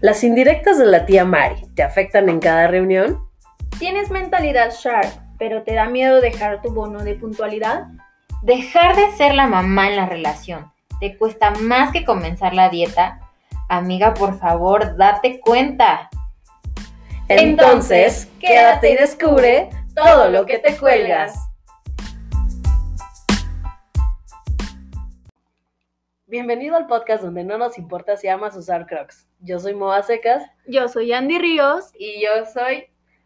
¿Las indirectas de la tía Mari te afectan en cada reunión? ¿Tienes mentalidad sharp, pero te da miedo dejar tu bono de puntualidad? Dejar de ser la mamá en la relación. ¿Te cuesta más que comenzar la dieta? Amiga, por favor, date cuenta. Entonces, quédate y descubre todo lo que te cuelgas. Bienvenido al podcast donde no nos importa si amas usar crocs. Yo soy Moa Secas. Yo soy Andy Ríos. Y yo soy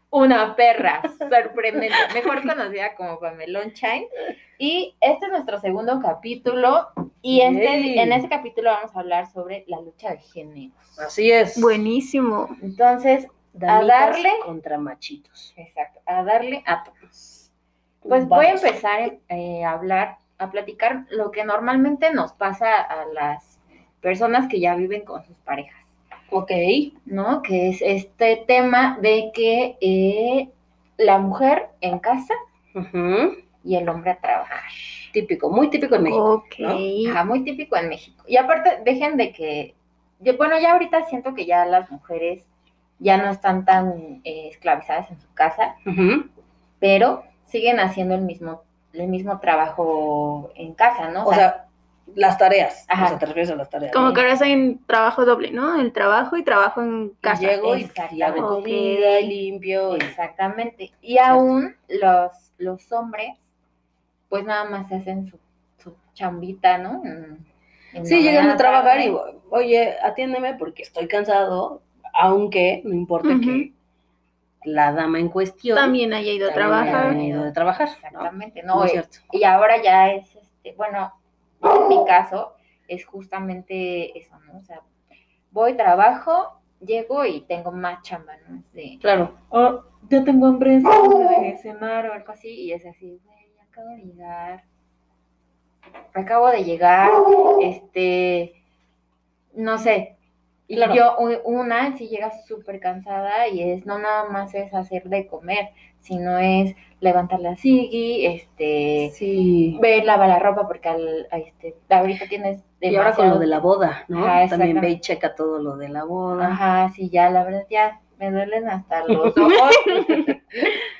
una perra sorprendente, mejor conocida como Pamelón Chine. Y este es nuestro segundo capítulo. Y este, Yay. en este capítulo vamos a hablar sobre la lucha de géneros. Así es. Buenísimo. Entonces, Damitas darle. contra machitos. exacto, a darle a todos. Pues voy a empezar eh, a hablar, a platicar lo que normalmente nos pasa a las personas que ya viven con sus parejas. Ok. ¿no? Que es este tema de que eh, la mujer en casa y el hombre a trabajar. Típico, muy típico en México. Ok. ¿no? Ajá, muy típico en México. Y aparte, dejen de que, yo, bueno, ya ahorita siento que ya las mujeres ya no están tan eh, esclavizadas en su casa, pero siguen haciendo el mismo, el mismo trabajo en casa, ¿no? O sea, las tareas. Ajá. O sea, te refieres a las tareas. Como ¿no? que ahora hacen trabajo doble, ¿no? El trabajo y trabajo en Y casa. Llego y, hago comida y limpio. y- Exactamente. Y aún los, los hombres, pues nada más hacen su, su chambita, ¿no? En- en Sí, llegan a trabajar tarde. y, oye, atiéndeme porque estoy cansado, aunque no importa Ujú. que la dama en cuestión También haya ido a también haya trabajar. venido de trabajar. Exactamente, ¿no? Y, cierto. y ahora ya es, este, bueno, en mi caso es justamente eso, ¿no? O sea, voy, trabajo, llego y tengo más chamba, ¿no? Es de, Claro. oh, yo tengo hambre, me dejé cenar o algo así, y es así, güey, acabo de llegar, acabo de llegar, este, no sé, y Claro. yo, una, si llega súper cansada y es, no nada más es hacer de comer, sino es levantar la sigui, este, Sí. ver, lavar la ropa, porque al, a este, ahorita tienes Y ahora con lo de la boda, ¿no? Ajá, También ve y checa todo lo de la boda. Ajá, sí, ya, la verdad, ya me duelen hasta los ojos.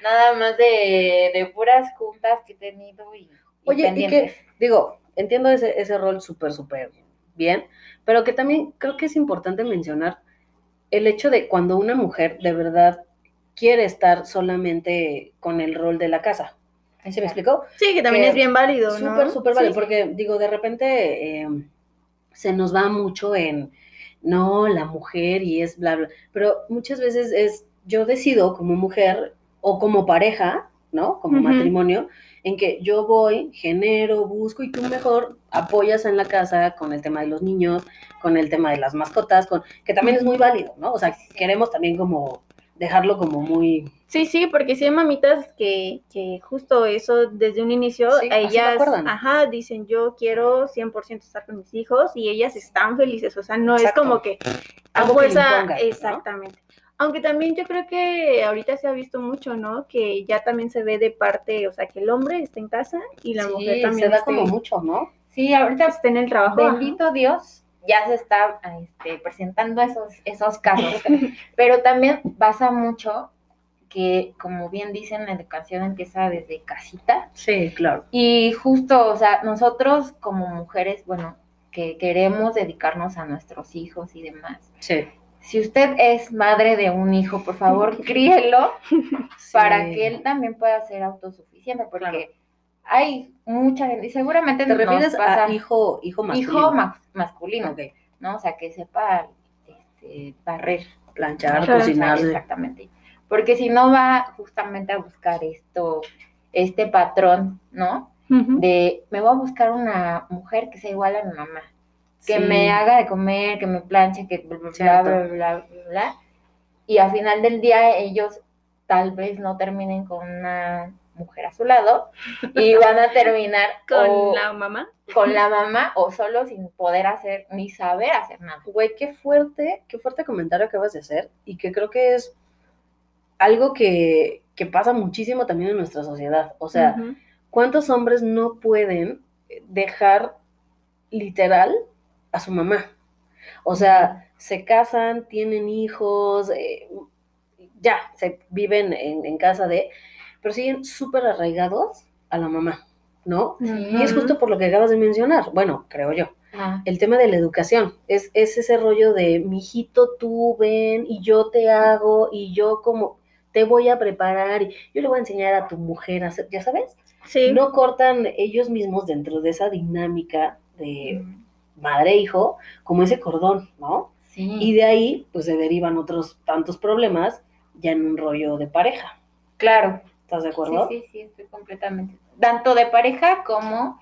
Nada más de, de puras juntas que he tenido y, y Oye, y pendientes. que, digo, entiendo ese, ese rol súper, súper bien, pero que también creo que es importante mencionar el hecho de cuando una mujer de verdad quiere estar solamente con el rol de la casa. ¿Sí me explicó? Sí, que también Que es bien válido, ¿no? Súper, súper Sí. porque digo, de repente eh, se nos va mucho en, no, la mujer y es bla, bla, pero muchas veces es, yo decido como mujer o como pareja, ¿no? Como matrimonio, en que yo voy, genero, busco y tú mejor apoyas en la casa con el tema de los niños, con el tema de las mascotas, con, que también es muy válido, ¿no? O sea, queremos también como dejarlo como muy... Sí, sí, porque sí hay mamitas que, que justo eso desde un inicio, Sí, ellas, ajá, dicen yo quiero 100% estar con mis hijos y ellas están felices, o sea, no Exacto. es como que a fuerza, ¿no? Aunque también yo creo que ahorita se ha visto mucho, ¿no? Que ya también se ve de parte, o sea, que el hombre está en casa y la Sí, mujer también se da esté- como mucho, ¿no? Sí, ahorita, esté en el trabajo. ajá. bendito Dios, ya se está este, presentando esos, esos casos. Pero también pasa mucho que, como bien dicen, la educación empieza desde casita. Sí, claro. Y justo, o sea, nosotros como mujeres, bueno, que queremos dedicarnos a nuestros hijos y demás. Sí. Si usted es madre de un hijo, por favor, críelo para que él también pueda ser autosuficiente, porque Claro. hay mucha gente, y seguramente ¿Te nos refieres pasa a hijo, hijo masculino? hijo ma- masculino. ¿no? O sea, que sepa este, barrer, Planchar, cocinar. exactamente. Porque si no va justamente a buscar esto, este patrón, ¿no? De me voy a buscar una mujer que sea igual a mi mamá, que Sí. me haga de comer, que me planche, que bla, bla, bla, bla, bla, bla, bla. Y al final del día ellos tal vez no terminen con una mujer a su lado y van a terminar Con o la mamá. con la mamá o solo sin poder hacer ni saber hacer nada. Güey, qué fuerte, qué fuerte comentario acabas de hacer y que creo que es algo que, que pasa muchísimo también en nuestra sociedad. O sea. ¿cuántos hombres no pueden dejar literal a su mamá? O sea, se casan, tienen hijos, eh, ya, se viven en, en casa de, pero siguen súper arraigados a la mamá, ¿no? Y es justo por lo que acabas de mencionar, bueno, creo yo, Ah, el tema de la educación, es, es ese rollo de, mijito, tú ven y yo te hago y yo como te voy a preparar y yo le voy a enseñar a tu mujer a hacer, ya sabes, Sí. no cortan ellos mismos dentro de esa dinámica de madre-hijo como ese cordón, ¿no? sí. Y de ahí, pues se derivan otros tantos problemas ya en un rollo de pareja. claro. ¿Estás de Sí, acuerdo? sí, sí, estoy completamente. Tanto de pareja como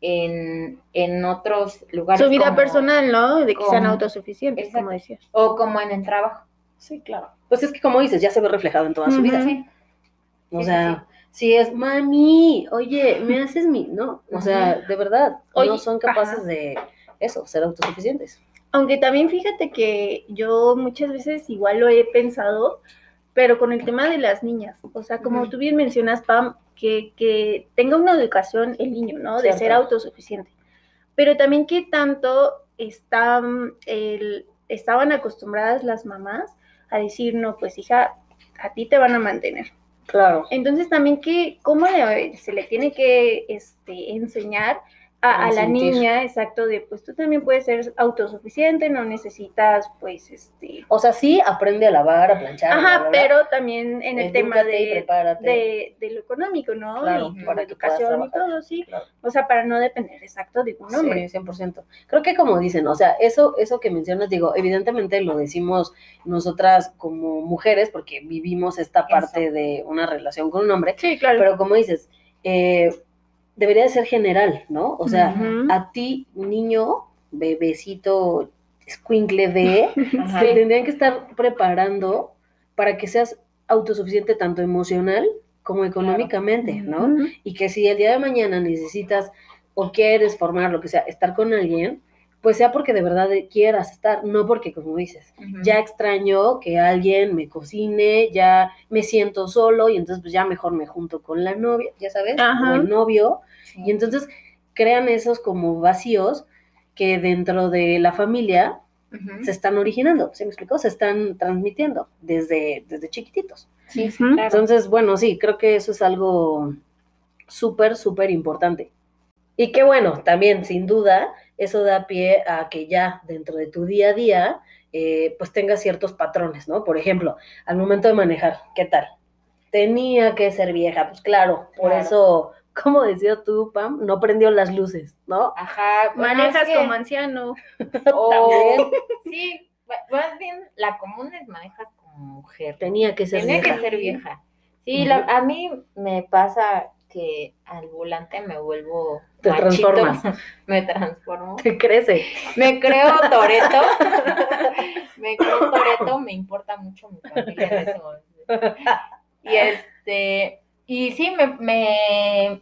en, en otros lugares. Su vida como- personal, ¿no? De que sean como- autosuficientes, Exacto. como decías. O como en el trabajo. Sí, claro. Pues es que como dices, ya se ve reflejado en toda su vida. Sí. O Sí, sea, si es, mami, oye, me haces mi, ¿no? O sea, de verdad, Oye, no son capaces ajá. de eso, ser autosuficientes. Aunque también fíjate que yo muchas veces igual lo he pensado, pero con el tema de las niñas. O sea, como tú bien mencionas, Pam, que, que tenga una educación el niño, ¿no? De Cierto. ser autosuficiente. Pero también que tanto están, el- estaban acostumbradas las mamás a decir, no, pues hija, a ti te van a mantener. Claro. Entonces también que, ¿cómo le- se le tiene que este, enseñar a, a la niña, exacto, de pues tú también puedes ser autosuficiente, no necesitas pues este... O sea, sí, aprende a lavar, a planchar. Ajá, bla, bla. pero también en el tema de, de, de lo económico, ¿no? Claro, y para educación y todo, sí. Claro. O sea, para no depender exacto de un hombre. Sí, 100%. Creo que como dicen, o sea, eso, eso que mencionas, digo, evidentemente lo decimos nosotras como mujeres porque vivimos esta parte de una relación con un hombre, Sí, claro. pero como dices, eh, debería de ser general, ¿no? O sea, a ti, niño, bebecito, escuincle de, Ajá. te tendrían que estar preparando para que seas autosuficiente tanto emocional como económicamente, ¿no? Y que si el día de mañana necesitas o quieres formar lo que sea, estar con alguien, pues sea porque de verdad quieras estar, no porque como dices, ya extraño que alguien me cocine, ya me siento solo y entonces pues ya mejor me junto con la novia, ya sabes, Ajá. o el novio, Sí. y entonces crean esos como vacíos que dentro de la familia se están originando, ¿se me explicó? Se están transmitiendo desde, desde chiquititos. Sí, claro. Entonces, bueno, sí, creo que eso es algo súper, súper importante. Y que bueno, también sin duda, eso da pie a que ya dentro de tu día a día, eh, pues tengas ciertos patrones, ¿no? Por ejemplo, al momento de manejar, ¿qué tal? Tenía que ser vieja, pues claro, por Claro. eso, como decías tú, Pam, no prendió las luces, ¿no? Ajá. bueno, Manejas es que- como anciano. o- También. Sí, más bien la común es manejas como mujer. Tenía que ser Tiene vieja. que ser vieja. Sí, la- a mí me pasa que al volante me vuelvo Te machito, transformas. me transformo. Te crece. Me creo Toreto. me creo Toreto, me importa mucho mi familia en ese momento. Y este, y sí, me, me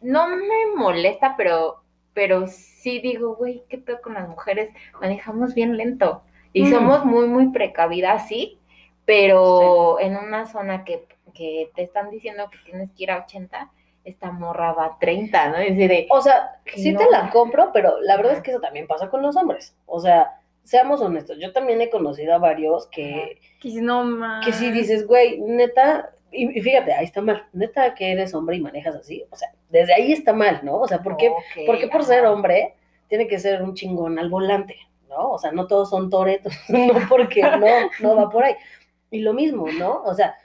no me molesta, pero, pero sí digo, güey, ¿qué pedo con las mujeres? Manejamos bien lento. Y Mm. somos muy, muy precavidas, sí, pero en una zona que, que te están diciendo que tienes que ir a 80, esta morra va a 30, ¿no? Es decir, de, O sea, sí no. te la compro, pero la verdad es que eso también pasa con los hombres. O sea, seamos honestos, yo también he conocido a varios que, Que si no que sí dices, güey, neta, y, fíjate, ahí está mal, neta que eres hombre y manejas así. O sea, desde ahí está mal, ¿no? O sea, ¿por qué, ok, por, qué por ser hombre tiene que ser un chingón al volante? ¿No? O sea, no todos son toretos, no porque no, no va por ahí. Y lo mismo, ¿no? O sea,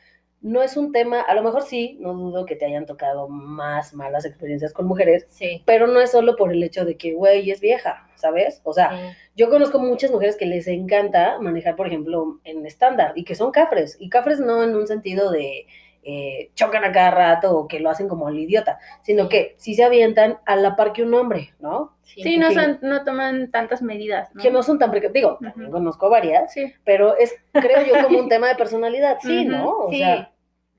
no es un tema, a lo mejor sí, no dudo que te hayan tocado más malas experiencias con mujeres, Sí. pero no es solo por el hecho de que, güey, es vieja, ¿sabes? O sea, sí. yo conozco muchas mujeres que les encanta manejar, por ejemplo, en estándar y que son cafres, y cafres no en un sentido de eh, chocan a cada rato o que lo hacen como al idiota, sino que sí se avientan a la par que un hombre, ¿no? Sí, no, que- son, no toman tantas medidas. ¿no? Que no son tan precavidos, digo, también conozco varias, Sí. pero es, creo yo, como un tema de personalidad, sí, ¿no? O sí. sea,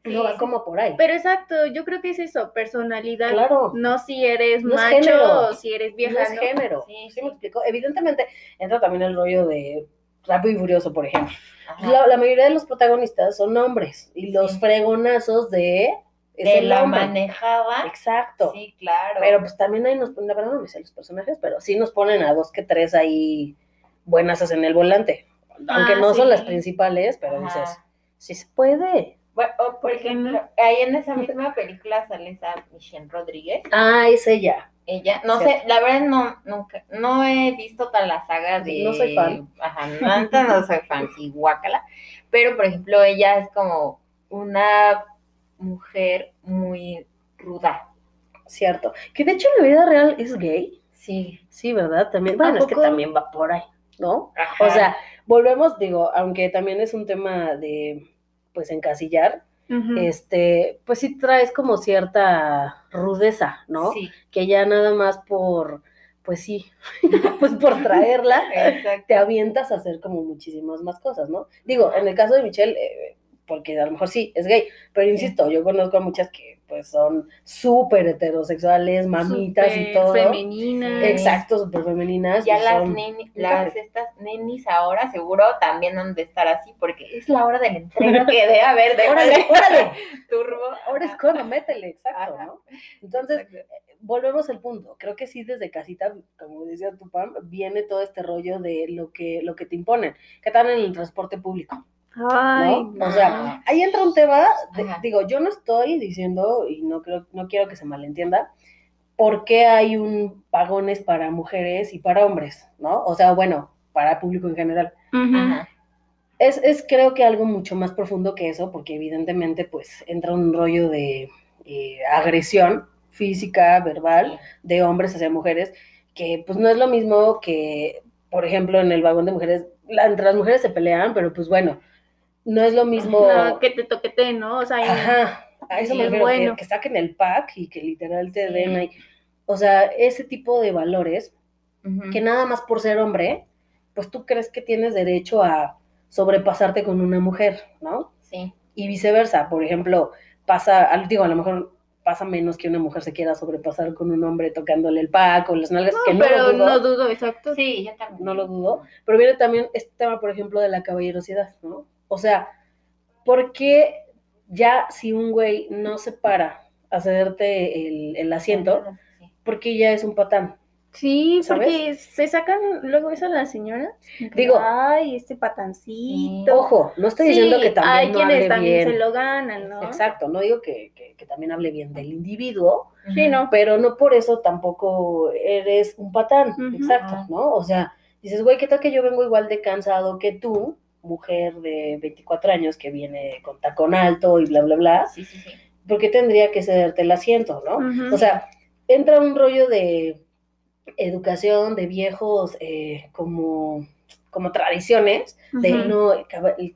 Sí, no va como por ahí. Pero exacto, yo creo que es eso, personalidad. Claro. No si eres No macho género. o si eres vieja. no género. Sí, Sí, me explico. Evidentemente entra también el rollo de Rápido y Furioso, por ejemplo. La, la mayoría de los protagonistas son hombres y los Sí. fregonazos de es de el la hombre. manejada. Exacto. Sí, claro. Pero pues también ahí nos ponen, la verdad no me sé los personajes, pero sí nos ponen a dos que tres ahí buenas en el volante. Aunque Ah, no son las principales, pero Ajá. dices, sí se puede. Bueno, o, por ¿Por qué ejemplo, ahí en esa misma película sale esa Michelle Rodríguez. Ah, es ella. Ella, no Cierto. sé, la verdad no, nunca, no he visto toda la saga de... No soy fan. Ajá, no, no soy fan, sí, guácala. Pero, por ejemplo, ella es como una mujer muy ruda. Cierto. Que de hecho en la vida real es gay. Sí. Sí, ¿verdad? También. Bueno, es que también va por ahí, ¿no? Ajá. O sea, volvemos, digo, aunque también es un tema de, pues, encasillar, este, pues sí traes como cierta rudeza, ¿no? Sí, Que ya nada más por, pues sí, pues por traerla, te avientas a hacer como muchísimas más cosas, ¿no? Digo, en el caso de Michelle, eh, porque a lo mejor sí, es gay, pero insisto, yo conozco a muchas que pues son súper heterosexuales, mamitas y todo. Femenina. Sí. Exacto, súper femeninas. Ya las, son- neni- un las café. estas nenis ahora seguro también han de estar así porque es la hora de la entrega que debe haber de Órale, órale, turbo. ahora es cuando métele, exacto, Ajá. ¿no? Entonces, Exacto. volvemos al punto. Creo que sí, desde casita, como decía tu Pam, viene todo este rollo de lo que, lo que te imponen. ¿Qué tal en el transporte público? Ay, ¿no? O sea, ahí entra un tema, de- digo, yo no estoy diciendo, y no creo, no quiero que se malentienda, por qué hay un pagones para mujeres y para hombres, ¿no? O sea, bueno, para público en general. Ajá. Es, es creo que algo mucho más profundo que eso, porque evidentemente pues entra un rollo de eh, agresión física, verbal, de hombres hacia mujeres, que pues no es lo mismo que, por ejemplo, en el vagón de mujeres, la- entre las mujeres se pelean, pero pues bueno, no es lo mismo... No, que te toquete, ¿no? O sea, y- Ajá, a eso me es refiero, que- bueno. que, saquen el pack y que literal te Sí. den ahí. O sea, ese tipo de valores que nada más por ser hombre, pues tú crees que tienes derecho a sobrepasarte con una mujer, ¿no? Sí. Y viceversa, por ejemplo, pasa, al- digo, a lo mejor pasa menos que una mujer se quiera sobrepasar con un hombre tocándole el pack o las nalgas, que no pero lo dudo, no dudo, exacto. Sí, yo también. no lo dudo, pero viene también este tema, por ejemplo, de la caballerosidad, ¿no? O sea, ¿por qué ya si un güey no se para a cederte el, el asiento, Sí. porque ya es un patán? Sí, ¿Sabes? porque se sacan luego eso a las señoras. como que, Digo- ay, este patancito. Ojo, no estoy Sí, diciendo que también hay no quienes hable también bien. se lo ganan, ¿no? Exacto, no digo que, que- que también hable bien del individuo, Sí, no. pero no por eso tampoco eres un patán, exacto. ¿no? O sea, dices, güey, ¿qué tal que yo vengo igual de cansado que tú, mujer de 24 años que viene con tacón alto y bla, bla, bla? Sí, sí, sí. ¿Por qué tendría que cederte el asiento, no? O sea, entra un rollo de educación, de viejos eh, como, como tradiciones, de no, el,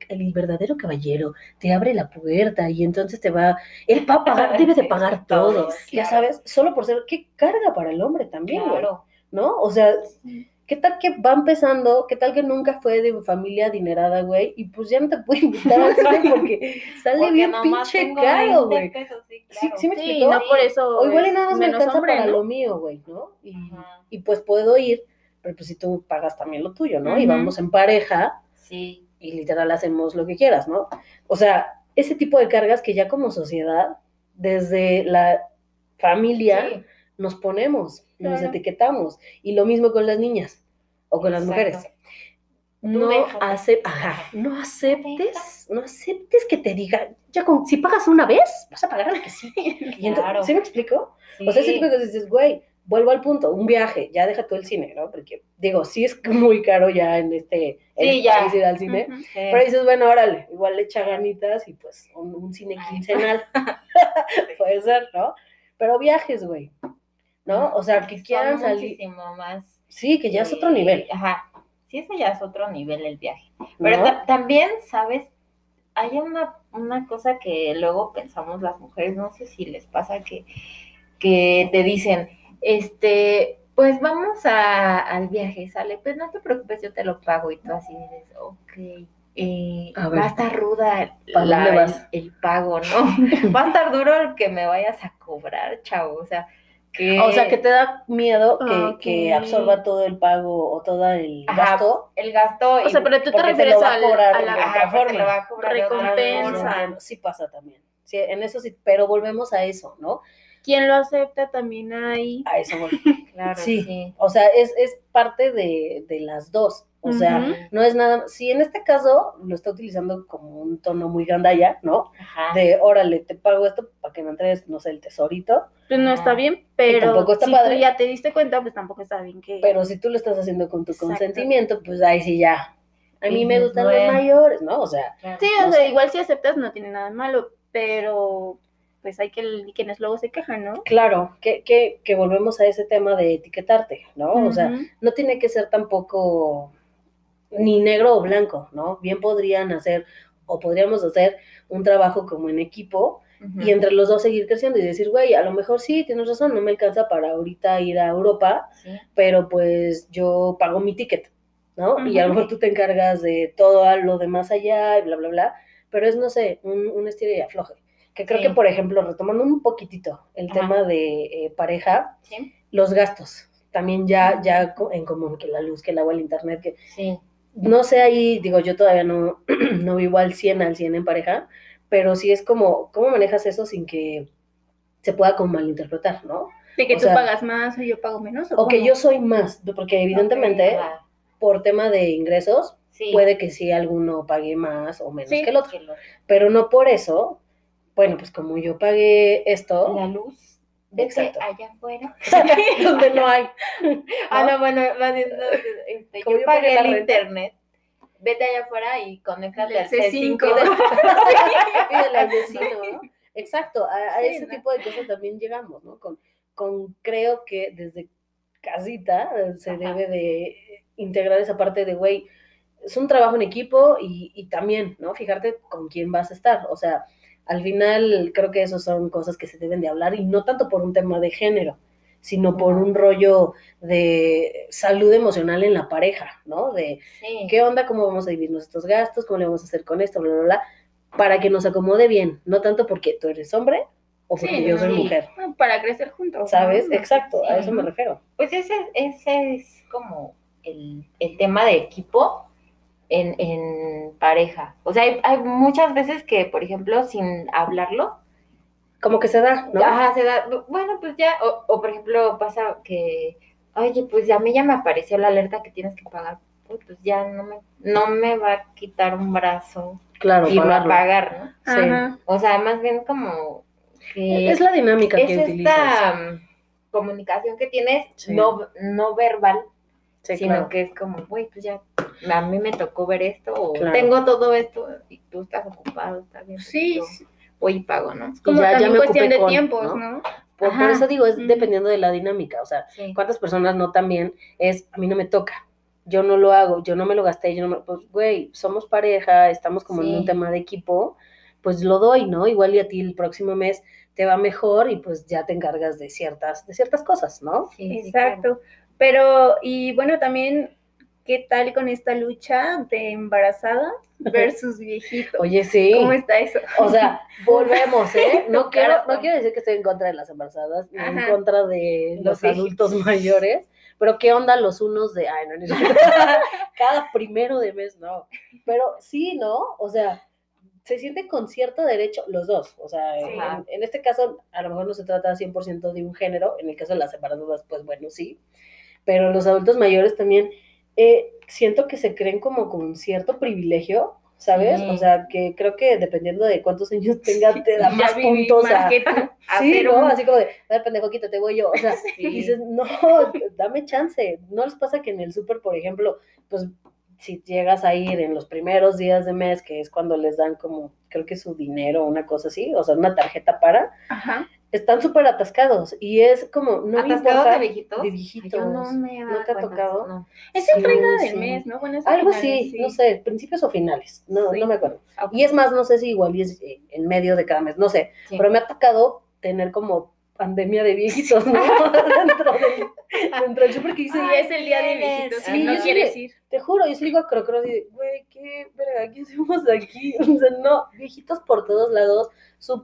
el- verdadero caballero te abre la puerta y entonces te va, él va a pagar, debe de pagar todo, ya sabes, solo por ser, qué carga para el hombre también, Claro. ¿no? O sea, ¿qué tal que va empezando? ¿Qué tal que nunca fue de familia adinerada, güey? Y pues ya no te puede invitar al cine porque sale Porque bien pinche caro, 20 güey. sí, Sí, claro. sí me Sí, explicó. no por eso. O igual y nada más me alcanza hombre, para ¿no? lo mío, güey, ¿no? Y, pues puedo ir, pero pues si tú pagas también lo tuyo, ¿no? Y vamos en pareja Sí. y literal hacemos lo que quieras, ¿no? O sea, ese tipo de cargas que ya como sociedad, desde la familia, Sí. nos ponemos, nos Claro. etiquetamos. Y lo mismo con las niñas o con las Exacto. mujeres. Tú No, acep- ajá, no aceptes, no aceptes que te digan, ya con, si pagas una vez, vas a pagar la que sí. Y entonces, Claro. ¿Sí me explico? O sea, Sí. de cosas dices, güey, vuelvo al punto, un viaje, ya deja tú el cine, ¿no? Porque, digo, sí es muy caro ya en este, en Sí, este ya. ir al cine, Ujú. Sí. pero dices, bueno, órale, igual le echa ganitas y pues un, un cine Ay. quincenal, puede ser, ¿no? Pero viajes, güey, ¿no? O sea, que quieran salir, muchísimo más. sí, que ya es otro eh, nivel, Ajá. Sí, eso ya es otro nivel el viaje. Pero ¿no? ta- también, ¿sabes? Hay una, una cosa que luego pensamos las mujeres, no sé si les pasa que, que te dicen, este, pues vamos a, al viaje, sale, pues no te preocupes, yo te lo pago y tú así dices, ok, eh, A ver, va a estar ruda. El, el pago, ¿no? va a estar duro el que me vayas a cobrar, chavo, o sea, que... O sea, que te da miedo que, Ah, ok. que absorba todo el pago o todo el Ajá, gasto. el gasto... O sea, pero tú te te refieres va a al- la Ajá, forma. lo va a Recompensa. sí pasa también. Sí, en eso sí, pero volvemos a eso, ¿no? Quien lo acepta también hay. A eso voy. Claro, Sí. sí. O sea, es, es parte de, de las dos. O sea, no es nada, si en este caso lo está utilizando como un tono muy gandalla, ¿no? Ajá. De, órale, te pago esto para que me entregues, no sé, el tesorito, Pues no está Ajá. bien, pero tampoco está si padre. tú ya te diste cuenta, pues tampoco está bien que. pero si tú lo estás haciendo con tu Exacto. consentimiento, pues ahí sí ya. A mí me gustan los mayores, ¿no? O sea. Sí, no o sea, igual si aceptas no tiene nada de malo, pero pues hay que quienes luego se quejan, ¿no? claro, que, que, que volvemos a ese tema de etiquetarte, ¿no? O sea, no tiene que ser tampoco ni negro o blanco, ¿no? Bien podrían hacer o podríamos hacer un trabajo como en equipo y entre los dos seguir creciendo y decir, güey, a lo mejor sí, tienes razón, no me alcanza para ahorita ir a Europa, Sí. pero pues yo pago mi ticket, ¿no? Y a lo mejor tú te encargas de todo lo demás allá y bla, bla, bla, pero es, no sé, un, un estilo y afloje. Que creo Sí. que, por ejemplo, retomando un poquitito el Ajá. tema de eh, pareja, Sí. los gastos, también ya, ya en común, que la luz, que el agua, el internet, que Sí. no sé ahí, digo, yo todavía no, no vivo al 100 al 100 en pareja, pero sí es como, ¿cómo manejas eso sin que se pueda como malinterpretar, ¿no? De que o tú sea, pagas más o yo pago menos. O que cómo? yo soy más, porque evidentemente Ajá. por tema de ingresos Sí. puede que sí alguno pague más o menos Sí. que el otro, Que pero no por eso, bueno, pues como yo pagué esto, La luz. Vete Exacto. allá afuera. donde no hay. Ah, ¿no? no, bueno, más bien, no, este, yo yo pagué el internet. Vete allá afuera y conéctate al C5. C5. Pídele al vecino, ¿no? Exacto, a, a Sí, ese ¿no? tipo de cosas también llegamos, ¿no? Con, con creo que desde casita eh, se Ajá. debe de integrar esa parte de, güey, es un trabajo en equipo y, y también, ¿no? Fijarte con quién vas a estar. O sea, al final creo que eso son cosas que se deben de hablar y no tanto por un tema de género, sino por un rollo de salud emocional en la pareja, ¿no? De, Sí. ¿qué onda? ¿Cómo vamos a dividirnos estos gastos? ¿Cómo le vamos a hacer con esto? Bla, bla, bla. Para que nos acomode bien, no tanto porque tú eres hombre o porque Sí, yo soy sí. mujer, Para crecer juntos. ¿sabes? ¿no? Exacto, a eso me refiero. Pues ese, ese es como el, el tema de equipo en, en pareja. O sea, hay, hay muchas veces que, por ejemplo, sin hablarlo, Como que se da, ¿no? Ajá, se da, bueno, pues ya, o, o, por ejemplo pasa que, oye, pues a mí ya me apareció la alerta que tienes que pagar, Uy, pues ya no me, no me va a quitar un brazo Claro, y va a pagar, ¿no? Sí. O sea, más bien como que Es la dinámica es que esta utilizas. mm, comunicación que tienes Sí. no, no verbal, Sí, sino claro. que es como, güey, pues ya, a mí me tocó ver esto, o Claro. tengo todo esto, y tú estás ocupado, está bien. Sí, yo voy y pago, ¿no? Como ya- ya también me cuestión de con, tiempos, ¿no? ¿no? Por, eso digo, es dependiendo de la dinámica. O sea, Sí. ¿cuántas personas no también es, a mí no me toca? Yo no lo hago, yo no me lo gasté, yo no me... Pues, güey, somos pareja, estamos como en un tema de equipo, pues lo doy, ¿no? Igual y a ti el próximo mes te va mejor y pues ya te encargas de ciertas, de ciertas cosas, ¿no? Sí, sí, claro. Pero, y bueno, también, ¿qué tal con esta lucha de embarazada versus viejito? Oye, sí. ¿Cómo está eso? O sea, volvemos, ¿eh? No quiero, no quiero decir que estoy en contra de las embarazadas, ni en contra de los Los adultos viejitos. mayores, pero ¿qué onda los unos de, ay, no, cada primero de mes, no. Pero sí, ¿no? O sea, se siente con cierto derecho los dos. O sea, Sí. en, en este caso, a lo mejor no se trata 100% de un género, en el caso de las embarazadas, pues bueno, sí. Pero los adultos mayores también, eh, siento que se creen como con cierto privilegio, ¿sabes? O sea, que creo que dependiendo de cuántos años tengas, te da más puntos más a... que tú. Sí, ¿no? Así como de, a ver, pendejo, quítate, voy yo. O sea, Sí. y dices, no, dame chance. ¿No les pasa que en el súper, por ejemplo, pues si llegas a ir en los primeros días de mes, que es cuando les dan como, creo que su dinero o una cosa así, o sea, una tarjeta para, Ajá. Están súper atascados y es como, no me ¿Atascados importa. de viejitos? de viejitos. No me ¿No te ha tocado? no. Es Sí, el 30 del sí. mes, ¿no? Bueno, Algo finales, sí, no sé, principios o finales, no, no me acuerdo. Ok. Y es más, no sé si igual y es eh, en medio de cada mes, no sé, pero me ha tocado tener como pandemia de viejitos, ¿no? dentro del, dentro del súper que dice, Sí, es el día de viejitos. Sí, no quieres ir. te juro, yo sí digo a Crocro güey, qué verga, ¿qué hacemos aquí? O sea, no, viejitos por todos lados,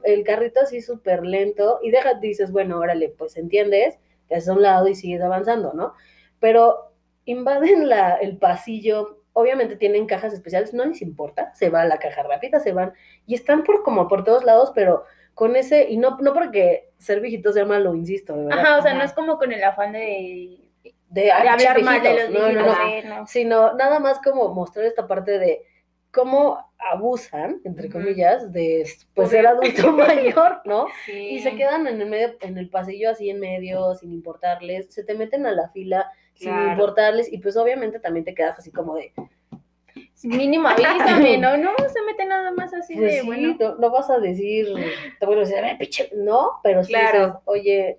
el carrito así súper lento, y deja, dices, bueno, órale, pues entiendes, te haces a un lado y sigues avanzando, ¿no? Pero invaden la, el pasillo, obviamente tienen cajas especiales, no les importa, se va a la caja rápida, se van, y están por como por todos lados, pero con ese, y no, no porque ser viejito sea malo, insisto, de verdad. Ajá, o sea, no es como con el afán de, De, de "Ay, hablar mal de viejitos". los No, no, viejitos. no. no. Sino nada más como mostrar esta parte de cómo abusan, entre comillas, de pues ser adulto mayor, ¿no? Sí. Y se quedan en el medio, en el pasillo así en medio, sin importarles, se te meten a la fila sin Claro. importarles, y pues obviamente también te quedas así como de, Mínimo avísame, ¿no? No se mete nada más así pues de, sí, bueno. no, no vas a decir, te voy a decir, "Eh, pinche", no, pero sí Claro. dices, oye,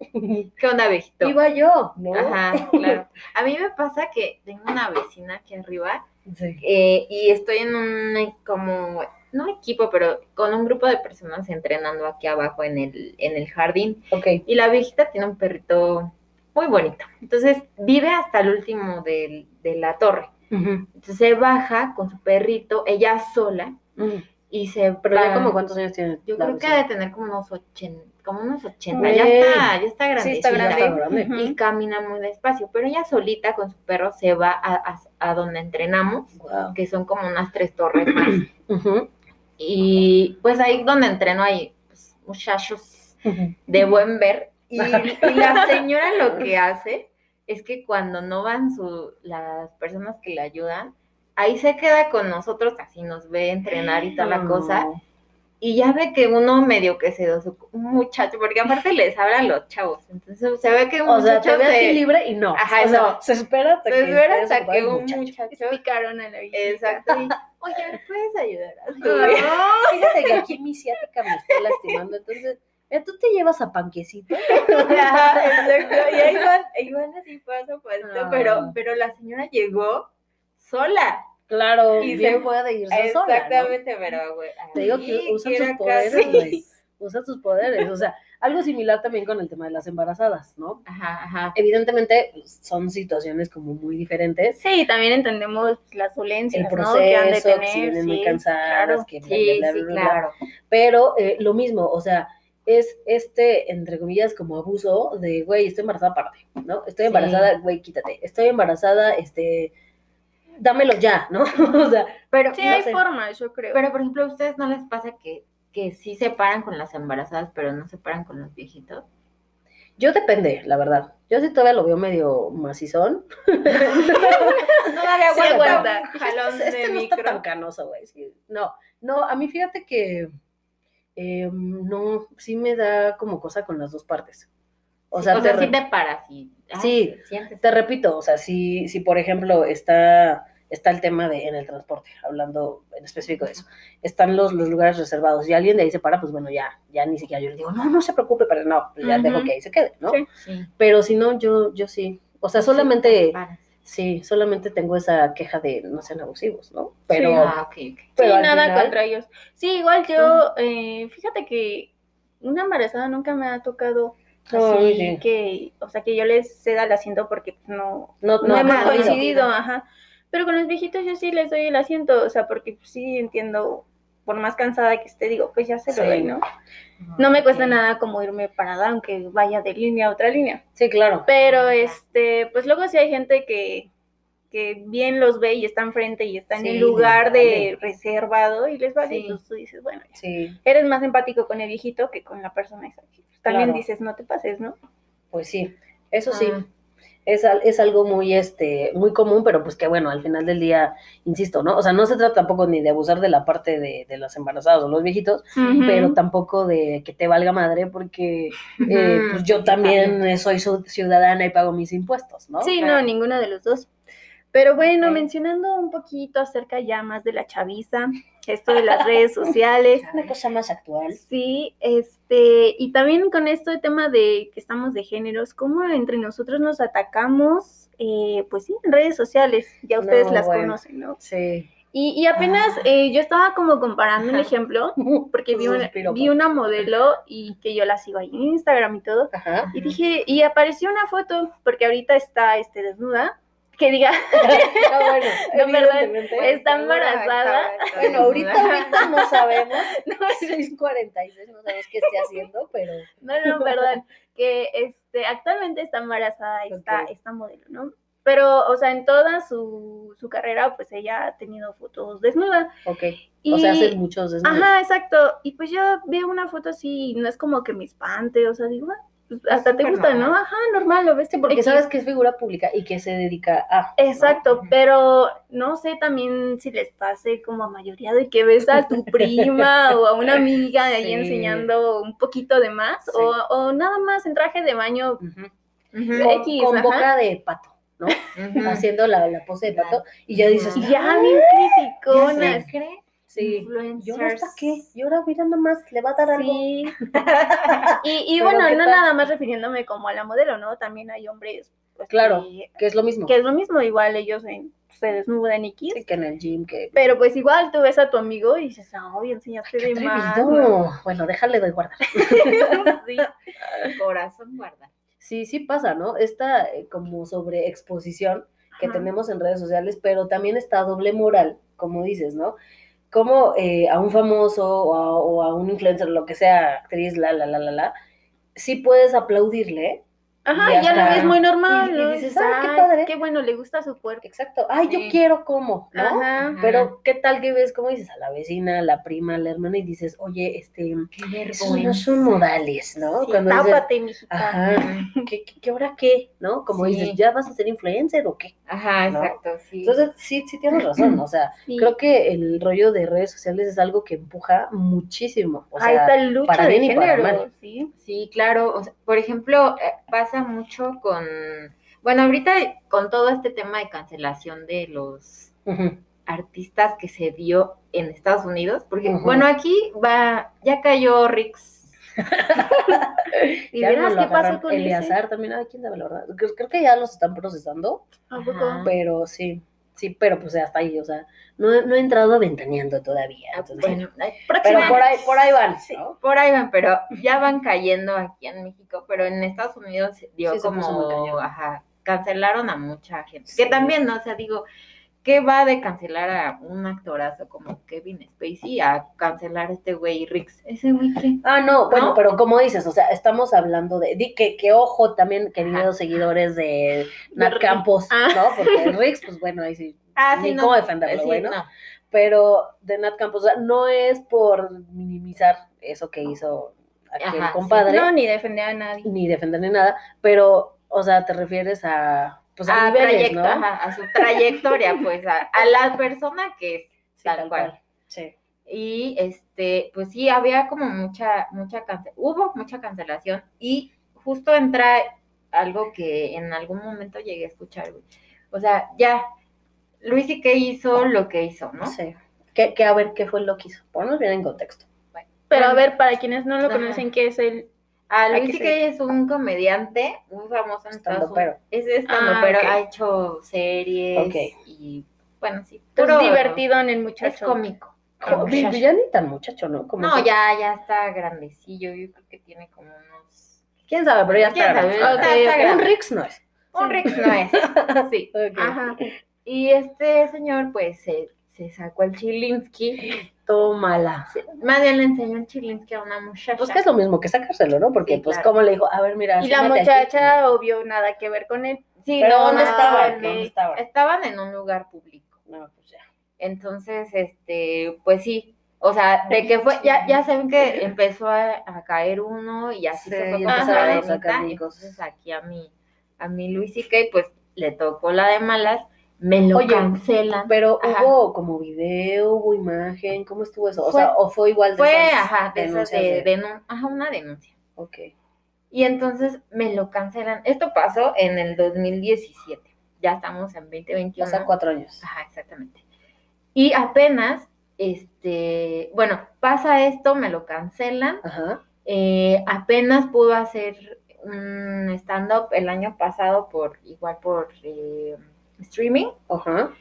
¿Qué onda, viejito? iba yo, ¿no? Ajá, claro. A mí me pasa que tengo una vecina aquí arriba Sí. eh, y estoy en un como no equipo, pero con un grupo de personas entrenando aquí abajo en el en el jardín Ok. y la viejita tiene un perrito muy bonito. Entonces vive hasta el último de la torre. Entonces se baja con su perrito, ella sola y se Pero como cuántos años tiene. yo creo que vecina? ha de tener como unos 80, como unos 80, Güey. ya está, ya está grande. Sí, está grande. y camina muy despacio, pero ella solita con su perro se va a, a- a donde entrenamos, que son como unas tres torres más. Y pues ahí donde entreno hay pues, muchachos de buen ver. Y, y la señora lo que hace es que cuando no van su, las personas que le ayudan, ahí se queda con nosotros, así nos ve entrenar y toda la cosa. No. Y ya ve que uno medio que se da su un muchacho, porque aparte les habla a los chavos. Entonces se ve que un O sea, muchacho te ve a ti se- libre y no. Ajá, o sea, no. se espera hasta se que espera hasta que un muchacho. muchacho. Picaron a la viejita. Exacto. y, Oye, ¿me puedes ayudar? Fíjate que aquí mi ciática me está lastimando, entonces, ¿tú te llevas a panquecito? Exacto. Y ahí van, ahí van así paso a paso, Ah. pero, pero la señora llegó sola. Claro, Y bien se- puede irse sola, ¿no? Exactamente, pero güey. Te digo que usan era sus poderes, güey. Usan sus poderes. O sea, algo similar también con el tema de las embarazadas, ¿no? Ajá, ajá. Evidentemente son situaciones como muy diferentes. Sí, también entendemos las dolencias, El ¿no? que han de proceso, que tener. si vienen muy sí, cansadas, claro. que bla, Sí, bla, sí, bla. claro. Pero eh, lo mismo, o sea, es este, entre comillas, como abuso de, güey, estoy embarazada, párate, ¿no? Estoy Sí. embarazada, güey, quítate. Estoy embarazada, este, dámelo ya, ¿no? o sea, Pero, Sí, no hay sé. formas, yo creo. pero por ejemplo, ¿a ustedes no les pasa que, que sí se paran con las embarazadas, pero no se paran con los viejitos? yo depende, la verdad. Yo sí todavía lo veo medio macizón. Todavía Sí, aguanta. Jalón este este de no está micro. tan canoso, güey. sí. No, no, a mí fíjate que eh, no, sí me da como cosa con las dos partes. O sea, o te sea, sí te paras y ah, Sí, te repito, o sea, si, si por ejemplo está, está el tema de en el transporte, hablando en específico de eso, están los, los lugares reservados y alguien de ahí se para, pues bueno, ya, ya ni siquiera yo le digo, no, no se preocupe, pero no, pues ya Ujú. dejo que ahí se quede, ¿no? Sí. Sí. Pero si no, yo, yo sí. O sea, solamente, te paras. Sí, solamente tengo esa queja de no sean abusivos, ¿no? Pero, Ah, pero sí, nada final- contra ellos. Sí, igual yo, eh, fíjate que una embarazada nunca me ha tocado así que, o sea, que yo les ceda el asiento porque pues, no, no, no, no, hemos coincidido, ajá. Pero con los viejitos yo sí les doy el asiento, o sea, porque pues, sí entiendo, por más cansada que esté, digo, pues ya se lo Sí. doy, ¿no? No me cuesta nada como irme parada, aunque vaya de línea a otra línea. Sí, claro. Pero este, pues luego sí hay gente que, que bien los ve y está enfrente y está en Sí, el lugar de vale. reservado y les vale. Sí. Y pues tú dices, bueno, ya. Sí, eres más empático con el viejito que con la persona esa. También Claro. dices, no te pases, ¿no? pues sí. Eso sí. Es, es algo muy, este, muy común, pero pues que bueno, al final del día, insisto, ¿no? O sea, no se trata tampoco ni de abusar de la parte de, de las embarazadas o los viejitos, pero tampoco de que te valga madre porque eh, pues yo también soy ciudadana y pago mis impuestos, ¿no? Sí, Claro. no, ninguno de los dos. Pero bueno, mencionando un poquito acerca ya más de la chaviza, esto de las redes sociales. Una cosa más actual. Sí, este, y también con esto de tema de que estamos de géneros, cómo entre nosotros nos atacamos, eh, pues sí, en redes sociales, ya ustedes No, las bueno. conocen, ¿no? Sí. Y, y apenas Ah. eh, yo estaba como comparando un ejemplo, porque vi una, vi una modelo y que yo la sigo ahí en Instagram y todo, Ajá. y dije, y apareció una foto, porque ahorita está este, desnuda, que diga, No, bueno, No, perdón, evidentemente. está embarazada. Bueno, ahorita, ahorita no sabemos. 6.46, no sabemos qué esté haciendo, pero. No, no, perdón. Que este, actualmente está embarazada esta, Ok. esta modelo, ¿no? pero, o sea, en toda su, su carrera, pues ella ha tenido fotos desnuda. Ok. Y, O sea, hace muchos desnudos. Ajá, exacto. Y pues yo veo una foto así, y no es como que me espante, o sea, digo, ah, pues, hasta te gusta, ¿no? Ajá, normal, lo ves. Sí, porque sabes que es figura pública y que se dedica a. Exacto, pero no sé también si les pase como a mayoría de que ves a tu prima o a una amiga ahí Sí. enseñando un poquito de más Sí. o, o nada más en traje de baño Con, X, con ajá. boca de pato, ¿no? Haciendo la, la pose de pato. Y ya dices, ya bien criticonas. ¿Se cree? Sí. ¿Y ahora está qué? ¿Y ahora mira nomás? ¿Le va a dar algo? Y, bueno, ¿qué no tal? nada más refiriéndome como a la modelo, ¿no? También hay hombres pues, Claro. que, Que es lo mismo. que es lo mismo, igual ellos en- se desnudan y Sí, que en el gym, que. Pero pues igual tú ves a tu amigo y dices, ay, enseñaste ¡Qué de más. Bueno, déjale de guardar. Sí. Corazón guarda. Sí, sí pasa, ¿no? Esta eh, como sobreexposición que Ajá. tenemos en redes sociales, pero también esta doble moral, como dices, ¿no? Como eh, a un famoso o a, o a un influencer, lo que sea, actriz, la, la, la, la, la, sí puedes aplaudirle. Ajá, Y ya lo ves muy normal. y- y dices, "Ay, qué padre". Qué bueno, le gusta su cuerpo. Exacto. Ay, yo quiero como, ¿no? Ajá. Pero, ¿qué tal que ves, como dices, a la vecina, a la prima, a la hermana y dices, oye, este, Qué no son modales, ¿no? Sí, Cuando dices, tápate, mijita. ajá, ¿qué, qué, qué hora qué? ¿No? Como Sí. dices, ¿ya vas a ser influencer o qué? Ajá, ¿no? exacto, sí. Entonces, sí, sí tienes razón, o sea, creo que el rollo de redes sociales es algo que empuja muchísimo, o sea, Ahí está lucha para de bien y para género, mal. sí. Sí, claro. o sea, por ejemplo, eh, pasa mucho con, bueno, ahorita con todo este tema de cancelación de los artistas que se dio en Estados Unidos, porque bueno, aquí va, ya cayó Rix. ¿Y ya verás qué pasó con ese? Eleazar también, ay, quién la verdad, creo, creo que ya los están procesando, ¿A poco? Pero sí, sí, pero pues hasta ahí, o sea, no, he- no he entrado ventaneando todavía, entonces, Ah, Bueno, pero por ahí, por ahí van, por ahí van, pero ya van cayendo aquí en México, pero en Estados Unidos dio Sí, como, ajá, cancelaron a mucha gente. Sí. Que también, ¿no? O sea, digo, ¿qué va de cancelar a un actorazo como Kevin Spacey a cancelar a este güey Rix? Ese güey qué? Ah, no, bueno, ¿No? pero como dices, o sea, estamos hablando de, di que, que ojo también, queridos Ajá. seguidores de Nat. Campos, Ah. ¿no? Porque Rix, pues bueno, ahí sí, Ah, ni cómo defenderlo, sí, güey, ¿no? no. Pero de Nat Campos, o sea, no es por minimizar eso que hizo aquel Ajá, sí. compadre, No, ni defender a nadie. ni defender ni nada, pero, o sea, te refieres a, pues a, a, niveles, trayecto- ¿no? ajá, a su trayectoria, pues, a, a la persona que es Sí, tal, cual. Sí. Y este, pues sí, había como mucha, mucha cance- hubo mucha cancelación y justo entra algo que en algún momento llegué a escuchar, güey. O sea, ya, Luis y qué hizo lo que hizo, ¿no? Sí. Que, que a ver, ¿qué fue lo que hizo? Ponnos bien en contexto. Pero a ver, para quienes no lo Ajá. conocen, ¿qué es el...? A Hay Luis que C.K. es un comediante muy famoso en Estados. Unidos. Es estando, Ah, pero ha hecho series Ok. y bueno, sí. Es puro- divertido en el Es muchacho. cómico. Como- muchacho. ya ni tan muchacho, ¿no? Como No, que- ya, ya está grandecillo. Yo creo que tiene como unos. ¿Quién sabe? Pero ya ¿Quién está. sabe? Está- está. Un Rix no es. Un Rix no es. Sí. Ajá. Y este señor, pues, se, se sacó el Chilinsky. Tómala. Se- Más bien le enseñó el Chilinsky a una muchacha. Pues que es lo mismo que sacárselo, ¿no? Porque Sí, pues claro. como le dijo, a ver, mira. Y la súmate aquí. muchacha, obvio, nada que ver con él. Sí, Pero no, ¿dónde no, estaban? ok. ¿Dónde estaban? Estaban en un lugar público. No, pues ya. Entonces, este, pues sí. O sea, de que fue, ya, ya saben que empezó a, a caer uno y así Sí, se fue a. Entonces aquí a mi, a mi Luis y pues le tocó la de malas, me lo Oye, cancelan. Pero Ajá. hubo como video, hubo imagen, ¿cómo estuvo eso? O Fue- sea, o fue igual de Fue, esas ajá, de esas de, de- denun- ajá, una denuncia. Ok. Y entonces me lo cancelan. Esto pasó en el 2017. Ya estamos en 2021. O sea, cuatro años. Ajá, exactamente. Y apenas, este, bueno, pasa esto, me lo cancelan. Ajá. Eh, apenas pudo hacer un stand-up el año pasado por, igual por eh, streaming. Ajá.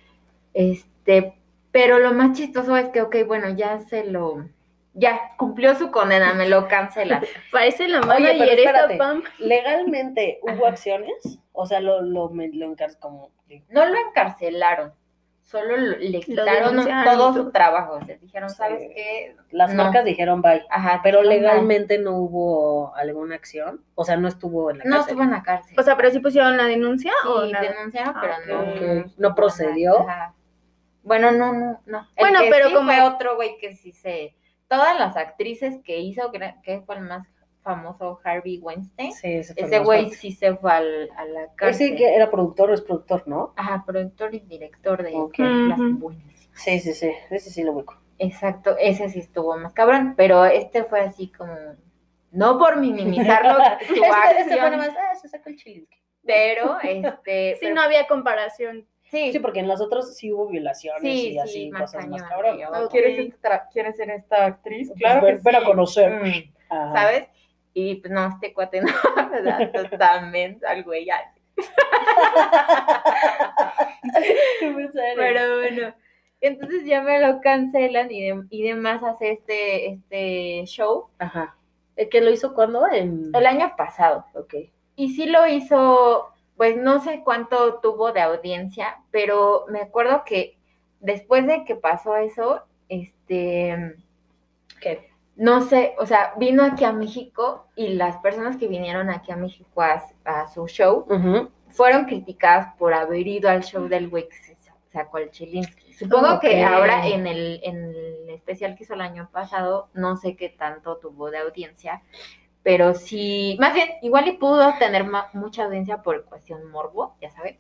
Este, pero lo más chistoso es que, ok, bueno, ya se lo, ya cumplió su condena, me lo cancelan. Parece la manager pero esta. Pam. ¿Legalmente hubo Ajá. acciones? O sea, lo, lo, lo encar- como... No lo encarcelaron, solo lo- le quitaron todo su trabajo. O sea, dijeron, Sí. ¿sabes qué? Las No. marcas dijeron bye. Ajá, Pero legalmente no hubo alguna acción. O sea, no estuvo en la No cárcel. estuvo en la cárcel. O sea, pero sí pusieron la denuncia o Sí, denunciaron, Ah, pero ok. no. ¿No procedió? Ajá. Bueno, no, no, no. El Bueno, que pero sí como- fue otro güey que sí se. Todas las actrices que hizo, que fue el más famoso, Harvey Weinstein. Sí, ese Ese güey fuerte. sí se fue al- a la cárcel. Ese que era productor o es productor, ¿no? Ajá, productor y director de Ujú. buenísimas. Sí, sí, sí. Ese sí lo ubico. Exacto, ese sí estuvo más cabrón, pero este fue así como. No por minimizarlo, su Este, acción, este fue nomás, ah, se sacó el chilinque. pero este. Sí, pero- no había comparación. sí, Sí, porque en los otros sí hubo violaciones Sí, y sí, así, más cosas más cabrón. ¿Quieres, esta- ¿Quieres ser esta actriz? Claro Ven- que ven a sí. conocer. Mm. ¿sabes? Y pues no, este cuate no, ¿verdad? totalmente al güey ya. Pero bueno, entonces ya me lo cancelan y, de- y demás hace este, este show Ajá. ¿El que lo hizo cuándo? En... el año pasado. Ok. Y sí lo hizo, pues no sé cuánto tuvo de audiencia, pero me acuerdo que después de que pasó eso, este, ¿Qué? No sé, o sea, vino aquí a México y las personas que vinieron aquí a México a, a su show fueron criticadas por haber ido al show del güey que se sacó el Chilinsky. Supongo que ahora en el, en el especial que hizo el año pasado, no sé qué tanto tuvo de audiencia, pero sí, más bien, igual y pudo tener ma- mucha audiencia por cuestión morbo, ya sabes.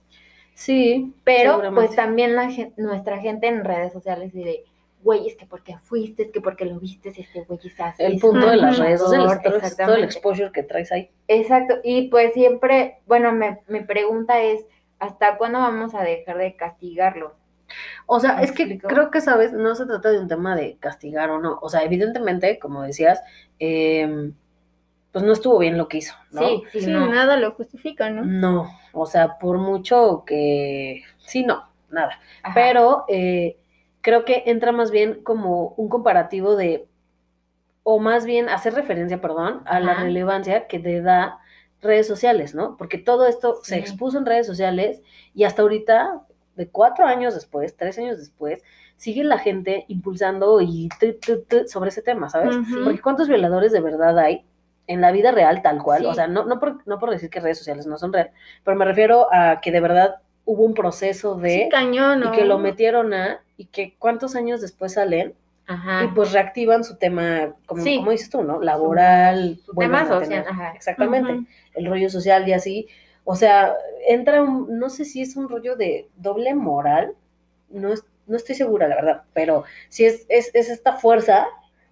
Sí. Pero pues también la nuestra gente en redes sociales dice, güey, es que porque fuiste, es que porque lo viste, este güey es así. El es punto de las redes sociales, abusador", todo, el exposure que traes ahí. Exacto, y pues siempre, bueno, me, mi pregunta es, ¿hasta cuándo vamos a dejar de castigarlo? O sea, ¿Me es que creo que, ¿sabes? No se trata de un tema de castigar o no. O sea, evidentemente, como decías, eh, pues no estuvo bien lo que hizo, ¿no? Sí, sí, Sí, no. nada lo justifica, ¿no? No, o sea, por mucho que... Sí, no, nada. Ajá. Pero eh, creo que entra más bien como un comparativo de, o más bien hacer referencia, perdón, a la relevancia que te da redes sociales, ¿no? Porque todo esto se expuso en redes sociales y hasta ahorita, de cuatro años después, tres años después, sigue la gente impulsando y tu, tu, tu sobre ese tema, ¿sabes? Porque ¿cuántos violadores de verdad hay en la vida real tal cual? Sí. O sea, no, no, por, no por decir que redes sociales no son real, pero me refiero a que de verdad hubo un proceso de... Sí, cañón, ¿no? y que lo metieron a, y que cuántos años después salen Ajá. y pues reactivan su tema, como, Sí. como dices tú, ¿no? Laboral, Su vuelven tema social, ajá. Exactamente, el rollo social y así. O sea, entra un, no sé si es un rollo de doble moral, no, es- no estoy segura, la verdad, pero sí es, es, es esta fuerza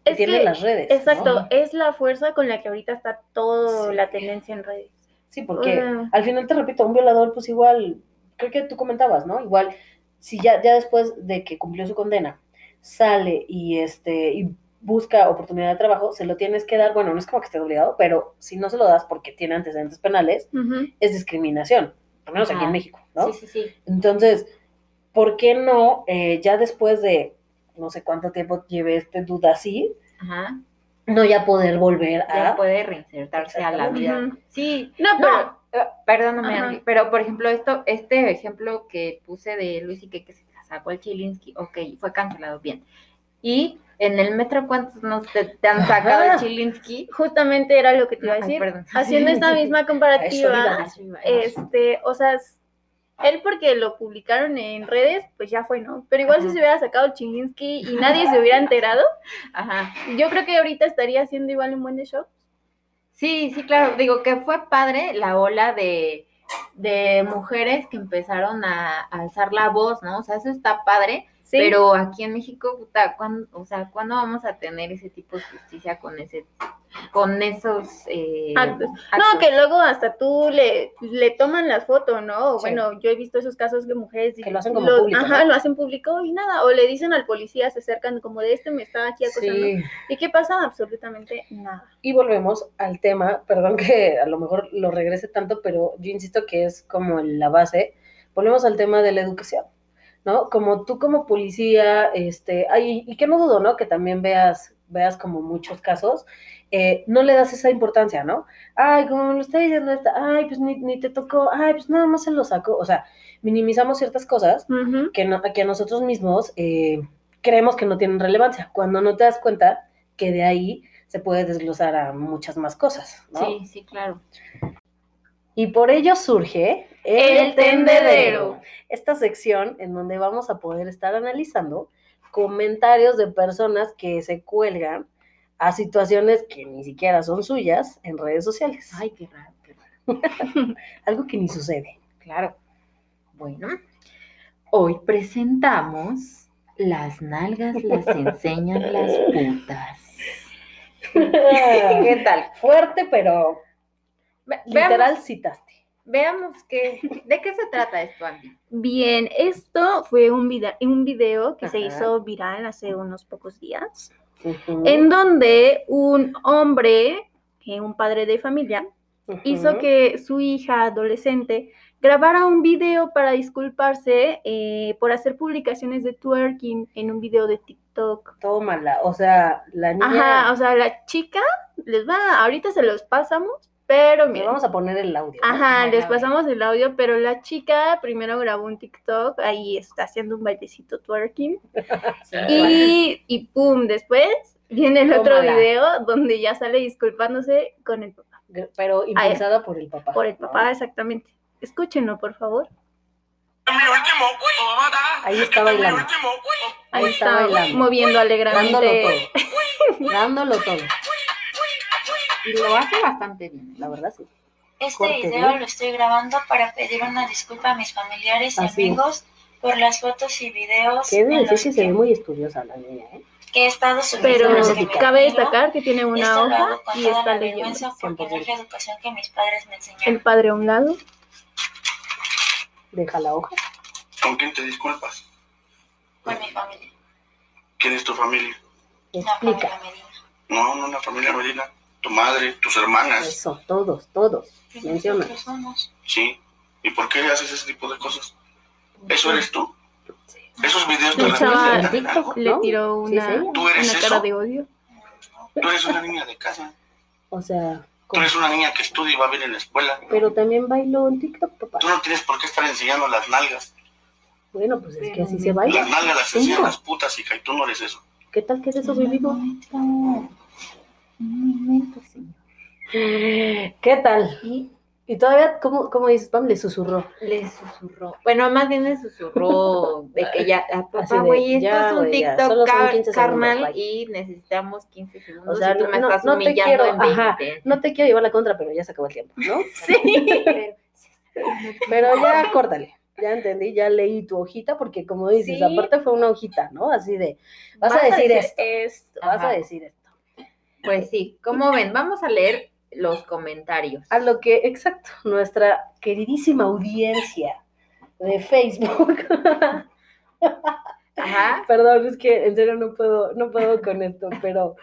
que Es tienen que- las redes. ¿no? Exacto, es la fuerza con la que ahorita está toda Sí. la tendencia en redes. Sí, porque al final te repito, un violador, pues igual, creo que tú comentabas, ¿no? Igual, si ya, ya después de que cumplió su condena, sale y este, y busca oportunidad de trabajo, se lo tienes que dar, bueno, no es como que esté obligado, pero si no se lo das porque tiene antecedentes penales, es discriminación, al menos aquí en México, ¿no? Sí, sí, sí. Entonces, ¿por qué no, eh, ya después de no sé cuánto tiempo lleve este duda así, Ajá. no ya poder volver Ya a... puede reinsertarse a la vida. Sí, No, pero No, perdóname, Ajá. Andy, pero por ejemplo, esto, este ejemplo que puse de Luis y que, que se sacó el Chilinsky, ok, fue cancelado bien. Y en el metro, ¿cuántos no te, te han sacado el. Chilinsky? justamente era lo que te iba a decir. Haciendo esta misma eso comparativa, iba. Eso iba, este, o sea, él porque lo publicaron en redes, pues ya fue, ¿no? Pero igual si se hubiera sacado el Chilinsky y nadie se hubiera enterado, Ajá. yo creo que ahorita estaría haciendo igual un buen de show. Sí, sí, claro. Digo que fue padre la ola de, de mujeres que empezaron a, a alzar la voz, ¿no? O sea, eso está padre. Sí. Pero aquí en México, puta, ¿cuándo, o sea, ¿cuándo vamos a tener ese tipo de justicia con ese, con esos eh, Actos. No, actos? que luego hasta tú le, le toman las fotos, ¿no? Sí. Bueno, yo he visto esos casos de mujeres Que lo hacen como público, Ajá, ¿no? lo hacen público y nada. O le dicen al policía, se acercan como de este me está aquí acosando. Sí. ¿Y qué pasa? Absolutamente nada. Y volvemos al tema, perdón que a lo mejor lo regrese tanto, pero yo insisto que es como la base. Volvemos al tema de la educación, ¿no? Como tú como policía, este, ay, y que no dudo, ¿no? Que también veas veas como muchos casos, eh, no le das esa importancia, ¿no? Ay, como me lo está diciendo esta, ay, pues ni, ni te tocó, ay, pues nada más se lo sacó. O sea, minimizamos ciertas cosas que, no, que nosotros mismos eh, creemos que no tienen relevancia, cuando no te das cuenta que de ahí se puede desglosar a muchas más cosas, ¿no? Sí, sí, claro. Y por ello surge El tendedero. esta sección en donde vamos a poder estar analizando comentarios de personas que se cuelgan a situaciones que ni siquiera son suyas en redes sociales. Ay, qué raro, qué raro. Algo que ni sucede. Claro. Bueno, hoy presentamos las nalgas las enseñan las putas. ¿Qué tal? Fuerte, pero Ve- literal Veamos, citaste. veamos qué, de qué se trata esto, Andy. Bien, esto fue un, vida- un video que se hizo viral hace unos pocos días, En donde un hombre, un padre de familia, hizo que su hija adolescente grabara un video para disculparse eh, por hacer publicaciones de twerking en un video de TikTok. Tómala, o sea, la niña... Ajá, o sea, la chica les va, ahorita se los pasamos, pero miren, vamos a poner el audio. Ajá, les pasamos el audio, pero la chica primero grabó un TikTok, ahí está haciendo un bailecito twerking. Y, y pum, después viene el otro video donde ya sale disculpándose con el papá. Pero impulsada por el papá. Por el ¿no? papá, exactamente. Escúchenlo, por favor. mi último uy. Ahí Es está bailando. Ahí está bailando. moviendo Dándolo alegremente. todo. Dándolo todo. Y lo hace bastante bien. La verdad sí. Este Corte, video lo estoy grabando para pedir una disculpa a mis familiares y Así es. amigos por las fotos y videos Que debe en decir los que se ve muy estudiosa la niña, ¿eh? que he estado subiendo Pero que me cabe destacar que tiene una Esto hoja y está la leyendo. es la 100%. educación que mis padres me El enseñaron. padre a un lado. Deja la hoja. ¿Con quién te disculpas? Con mi familia. ¿Quién es tu familia? Una familia Explica. medina. No, no una familia Medina. Tu madre, tus hermanas. Eso, todos, todos. Menciona. Sí. ¿Y por qué haces ese tipo de cosas? ¿Eso eres tú? Sí. ¿Esos videos te representan TikTok. Le tiró una, sí. ¿Tú eres una eso? cara de odio. Tú eres una niña de casa. O sea, Tú eres una niña que estudia y va bien en la escuela. pero también bailó en TikTok, papá. Tú no tienes por qué estar enseñando las nalgas. Bueno, pues es que así mi- se baila. Las nalgas las enseñan las putas, hija, y tú no eres eso. ¿Qué tal que de eso vivimos? Un momento, señor. ¿Qué tal? Y Y todavía, ¿cómo, cómo dices, Pam? Le susurró. le susurró. Bueno, más bien le susurró de que ya, ah, papá, güey, esto ya, es un TikTok car- 15 segundos, carnal y necesitamos 15 segundos O sea, y tú me no- estás no te humillando quiero- en ajá. 20. No te quiero llevar la contra, pero ya se acabó el tiempo, ¿no? Sí. Pero ya, córtale. Ya entendí, ya leí tu hojita, porque como dices, Sí. aparte fue una hojita, ¿no? Así de, vas, a decir esto, esto. vas a Ajá. decir esto. Pues sí, como ven, vamos a leer los comentarios. A lo que, exacto, nuestra queridísima audiencia de Facebook. Ajá. Perdón, es que en serio no puedo, no puedo con esto, pero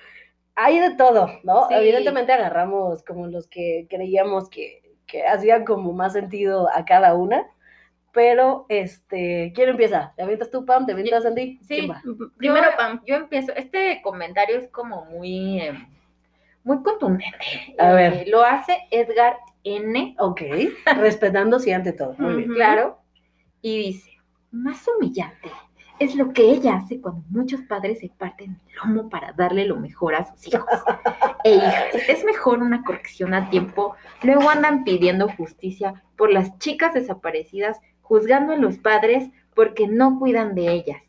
hay de todo, ¿no? Sí. Evidentemente agarramos como los que creíamos que, que hacían como más sentido a cada una, pero este, ¿quién empieza? ¿Te avientas tú, Pam? ¿Te avientas Andy? Sí. ¿Quién va? Primero, Yo- Pam. Yo empiezo. Este comentario es como muy, eh, muy contundente. A Eh, ver. Lo hace Edgar N. Ok, respetando sí ante todo. Muy bien. Claro. Y dice, más humillante es lo que ella hace cuando muchos padres se parten el lomo para darle lo mejor a sus hijos e hijas. Es mejor una corrección a tiempo. Luego andan pidiendo justicia por las chicas desaparecidas, juzgando a los padres porque no cuidan de ellas.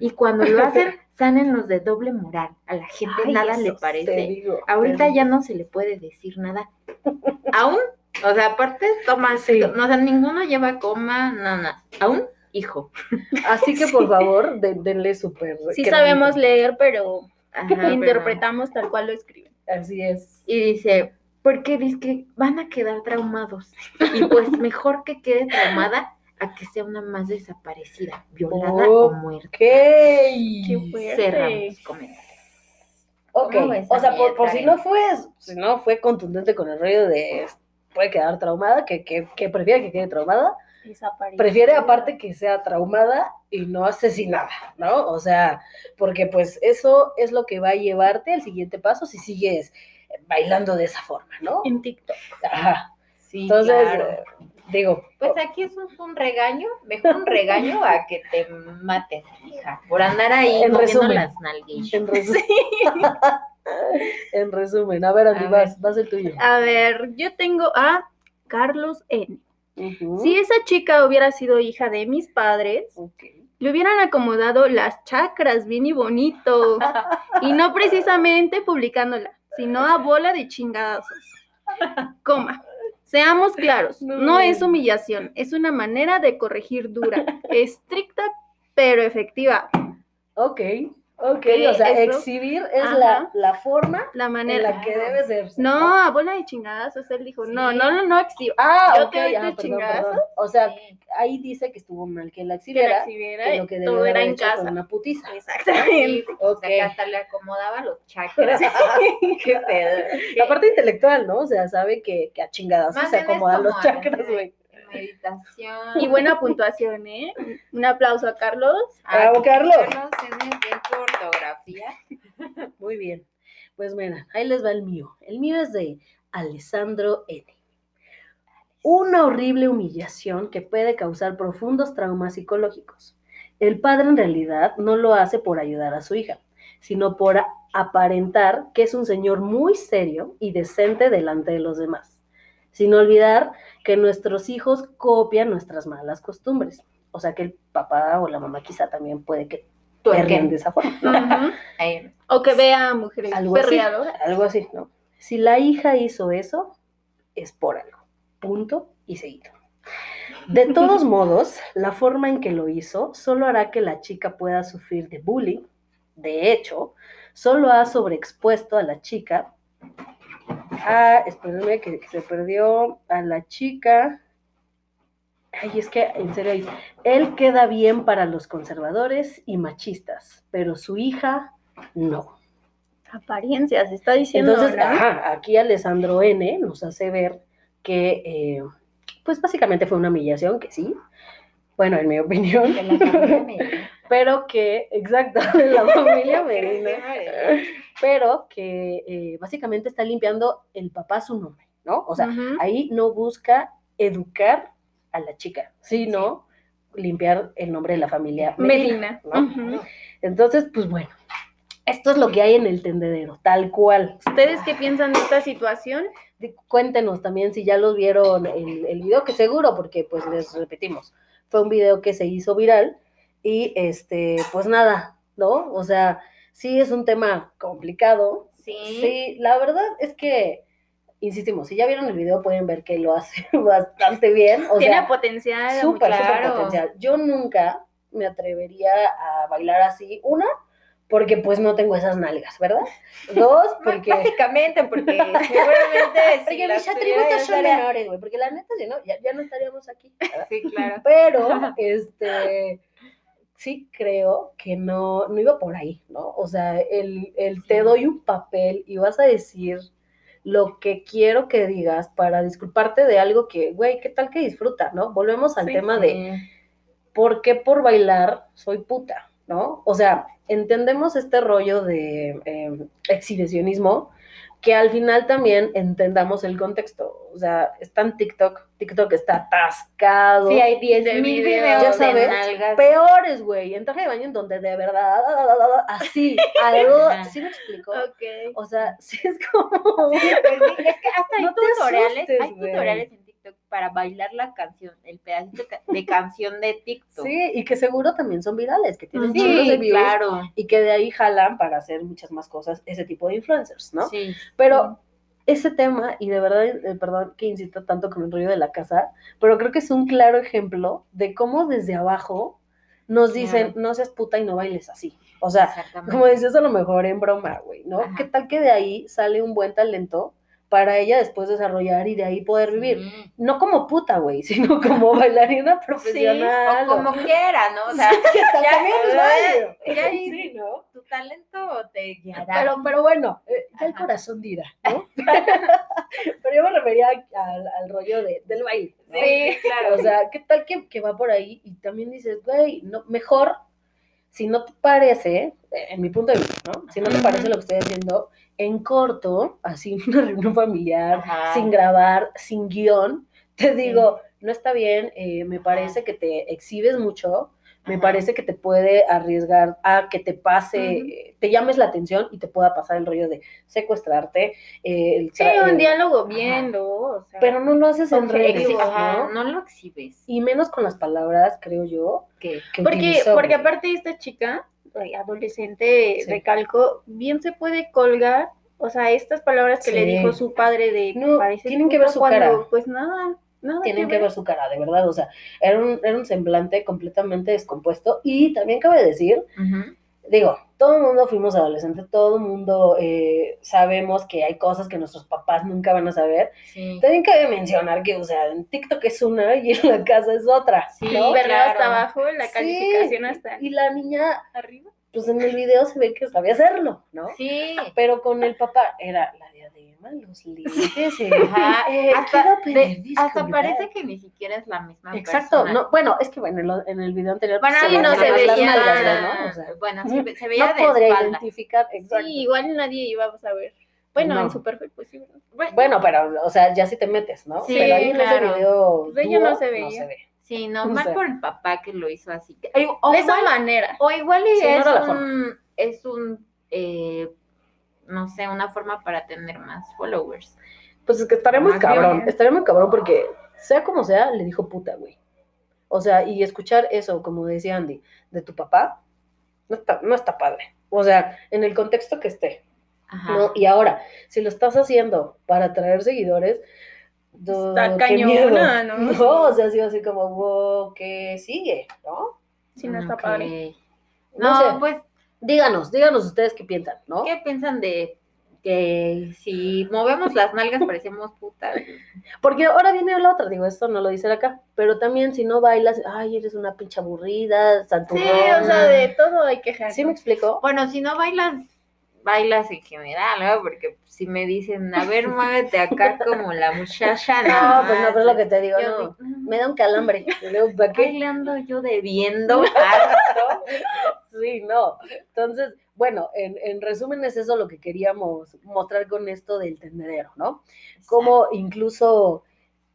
Y cuando lo hacen, salen los de doble moral. A la gente Ay, nada le parece. digo, Ahorita ya no se le puede decir nada. Aún, o sea, aparte, toma, Sí. no, o sea, ninguno lleva coma, nada. Aún, hijo. Así que por favor, de- denle súper. Sí sabemos leer, pero Ajá, pero- interpretamos tal cual lo escriben. Así es. Y dice, porque dice que van a quedar traumados. Y pues mejor que quede traumada a que sea una más desaparecida, violada o muerta. Qué fuerte. Cerramos comentarios. Ok, ¿Cómo ves, o sea, por, por si no fue, si no fue contundente con el rollo de puede quedar traumada, que, que, que prefiere que quede traumada, prefiere aparte que sea traumada y no asesinada, ¿no? O sea, porque pues eso es lo que va a llevarte al siguiente paso si sigues bailando de esa forma, ¿no? En TikTok. Ajá. Sí, Entonces, claro. Digo, Pues aquí es un, un regaño, mejor un regaño a que te maten, hija, por andar ahí En moviendo resumen. las nalguillas. en resumen, en resumen, a ver, Andy, A vas, vas el tuyo. A ver, yo tengo a Carlos N. Si esa chica hubiera sido hija de mis padres, le hubieran acomodado las chakras bien y bonito. Y no precisamente publicándola, sino a bola de chingadazos. Coma. Seamos claros, No. no es humillación, es una manera de corregir dura, estricta pero efectiva. Ok, ok, Ok, o sea, eso. exhibir es Ajá. la, la forma La en manera. la que debe ser. No, a bola de chingadazos, él dijo, no, Sí. no, no, no exhiba. Ah, Yo ok, te ah, perdón, perdón. O sea, Sí. ahí dice que estuvo mal que la Que la exhibiera, exhibiera, que lo que debió todo era en casa. una putiza. Exactamente. O Ok. sea, que hasta le acomodaba los chakras. Qué pedo. La parte intelectual, ¿no? O sea, sabe que, que a chingadazos se acomodan los chakras, güey. Meditación. Y buena puntuación, ¿eh? Un aplauso a Carlos. Ah, Bravo, Carlos. Carlos, tienes bien tu ortografía. Muy bien. Pues mira, ahí les va el mío. El mío es de Alessandro N. Una horrible humillación que puede causar profundos traumas psicológicos. El padre en realidad no lo hace por ayudar a su hija, sino por aparentar que es un señor muy serio y decente delante de los demás, sin olvidar que nuestros hijos copian nuestras malas costumbres. O sea que el papá o la mamá quizá también puede que perren de esa forma. O que vea a mujeres Algo así. Algo así, ¿no? Si la hija hizo eso, es por algo. Punto y seguido. De todos modos, la forma en que lo hizo solo hará que la chica pueda sufrir de bullying. De hecho, solo ha sobreexpuesto a la chica. Ah, espérenme que, que se perdió a la chica. Ay, es que, en serio, él queda bien para los conservadores y machistas, pero su hija no. Apariencias, está diciendo. Entonces, ¿no? ajá, aquí Alessandro N nos hace ver que, eh, pues básicamente fue una humillación, que sí, bueno, en mi opinión, Pero que, exacto, de la familia Medina, Medina. pero que eh, básicamente está limpiando el papá su nombre, ¿no? O sea, ahí no busca educar a la chica, sino limpiar el nombre de la familia Medina. Medina. ¿no? Entonces, pues bueno, esto es lo que hay en el tendedero, tal cual. ¿Ustedes qué piensan de esta situación? Cuéntenos también si ya los vieron el, el video, que seguro, porque pues les repetimos, fue un video que se hizo viral y este, pues nada, ¿no? O sea, sí es un tema complicado. Sí. Sí, la verdad es que, insistimos, si ya vieron el video pueden ver que lo hace bastante bien. O Tiene sea, potencial. súper, súper claro. potencial. Yo nunca me atrevería a bailar así. Una, porque pues no tengo esas nalgas, ¿verdad? Dos, porque... Básicamente, porque seguramente si Porque las mis atributos son menores, güey, porque la neta, si no, ya, ya no estaríamos aquí. ¿verdad? Sí, claro. Pero, este, sí creo que no, no iba por ahí, ¿no? O sea, el, el te doy un papel y vas a decir lo que quiero que digas para disculparte de algo que, güey, ¿qué tal que disfruta, no? Volvemos al Sí, tema de ¿por qué por bailar soy puta? ¿No? O sea, entendemos este rollo de eh, exhibicionismo, que al final también entendamos el contexto. O sea, está en TikTok, TikTok está atascado. Sí, hay 10 De mil videos. Ya sabes, peores, güey, en traje de baño en donde de verdad, así, algo. ¿sí me explico? Ok. O sea, sí es como... Pues es que hasta hay No tutoriales, asustes, hay tutoriales en TikTok para bailar la canción, el pedacito de canción de TikTok. Sí, y que seguro también son virales, que tienen Sí, chingos de views claro. y que de ahí jalan para hacer muchas más cosas ese tipo de influencers, ¿no? Sí. Pero ese tema, y de verdad, eh, perdón que insisto tanto con el rollo de la casa, pero creo que es un claro ejemplo de cómo desde abajo nos dicen, no seas puta y no bailes así. O sea, como decías a lo mejor en broma, güey, ¿no? Ajá. ¿Qué tal que de ahí sale un buen talento para ella después desarrollar y de ahí poder vivir. Sí. No como puta, güey, sino como bailarina Sí, profesional. o como quiera, ¿no? O sea, Sí, que ya- también es válido. ahí- Sí, ¿no? tu talento te guiará. Pero, pero bueno, eh, ya el corazón dirá, ¿no? pero yo me refería al, al rollo de, del baile, ¿no? Sí, claro. O sea, ¿qué tal que, que va por ahí? Y también dices, güey, no, mejor, si no te parece, eh, en mi punto de vista, ¿no? Si no te parece lo que estoy haciendo, en corto, así, una reunión familiar, Ajá. sin grabar, sin guion, te digo, no está bien, eh, me parece que te exhibes mucho, me Ajá. parece que te puede arriesgar a que te pase, te llames la atención y te pueda pasar el rollo de secuestrarte. eh, el Sí, un eh, diálogo bien. O sea, Pero no lo haces en redes, ¿no? no lo exhibes. Y menos con las palabras, creo yo, porque, utilizó, porque aparte esta chica, adolescente, Sí. recalco, bien se puede colgar, o sea, estas palabras que le dijo su padre de No, "Pareces tienen que puta", ver su cuando, cara. Pues nada, nada tienen que ver su cara, de verdad, o sea, era un, era un semblante completamente descompuesto y también cabe decir, digo, todo el mundo fuimos adolescentes, todo el mundo eh, sabemos que hay cosas que nuestros papás nunca van a saber. Sí. También cabe mencionar que, o sea, en TikTok es una y en la casa es otra, Sí, ¿no? verlo claro. hasta abajo, la Sí, calificación hasta Y la niña, arriba. Pues en el video se ve que sabía hacerlo, ¿no? Sí. Pero con el papá era la diadema, los lentes, Ajá. eh, hasta, de- hasta parece que ni siquiera es la misma Exacto, persona. no, bueno, es que bueno, en, en el video anterior Bueno, pues, se no se las veía. güey, ¿no? O sea, bueno, sí, se veía no de podría espalda. identificar, exacto. Sí, igual nadie iba a saber. Bueno, No. en su perfil, pues sí. Bueno, Bueno, pero, o sea, ya si te metes, ¿no? Sí, pero ahí en claro. ese video Pues no se veía. ve. Sí, no, o mal sea. por el papá que lo hizo así. O, de esa igual, manera. o igual y Sí, no es, un, es un, eh, no sé, una forma para tener más followers. Pues es que estaría muy cabrón, estaría muy cabrón porque, sea como sea, le dijo puta, güey. O sea, y escuchar eso, como decía Andy, de tu papá, no está, no está padre. O sea, en el contexto que esté. Ajá. ¿no? Y ahora, si lo estás haciendo para atraer seguidores, do- Está cañona. ¿no? No, o sea, ha sido así como, wow, ¿qué sigue? ¿No? Sí, no está padre. No No, sé. pues, Díganos, díganos ustedes qué piensan, ¿no? ¿qué piensan de que si movemos las nalgas parecemos putas? Porque ahora viene la otra, digo, esto no lo dice acá, pero también si no bailas, ay, eres una pinche aburrida, Sí, santurrona. o sea, de todo hay que ¿Sí me explico? Bueno, si no bailas, bailas en general, ¿no? Porque si me dicen, a ver, muévete acá como la muchacha. No, pues no, pero es lo que te digo, Yo no. digo, Me da un calambre. luego, ¿Para qué? bailando yo debiendo harto. Sí, no. Entonces, bueno, en, en resumen es eso lo que queríamos mostrar con esto del tendedero, ¿no? Como incluso,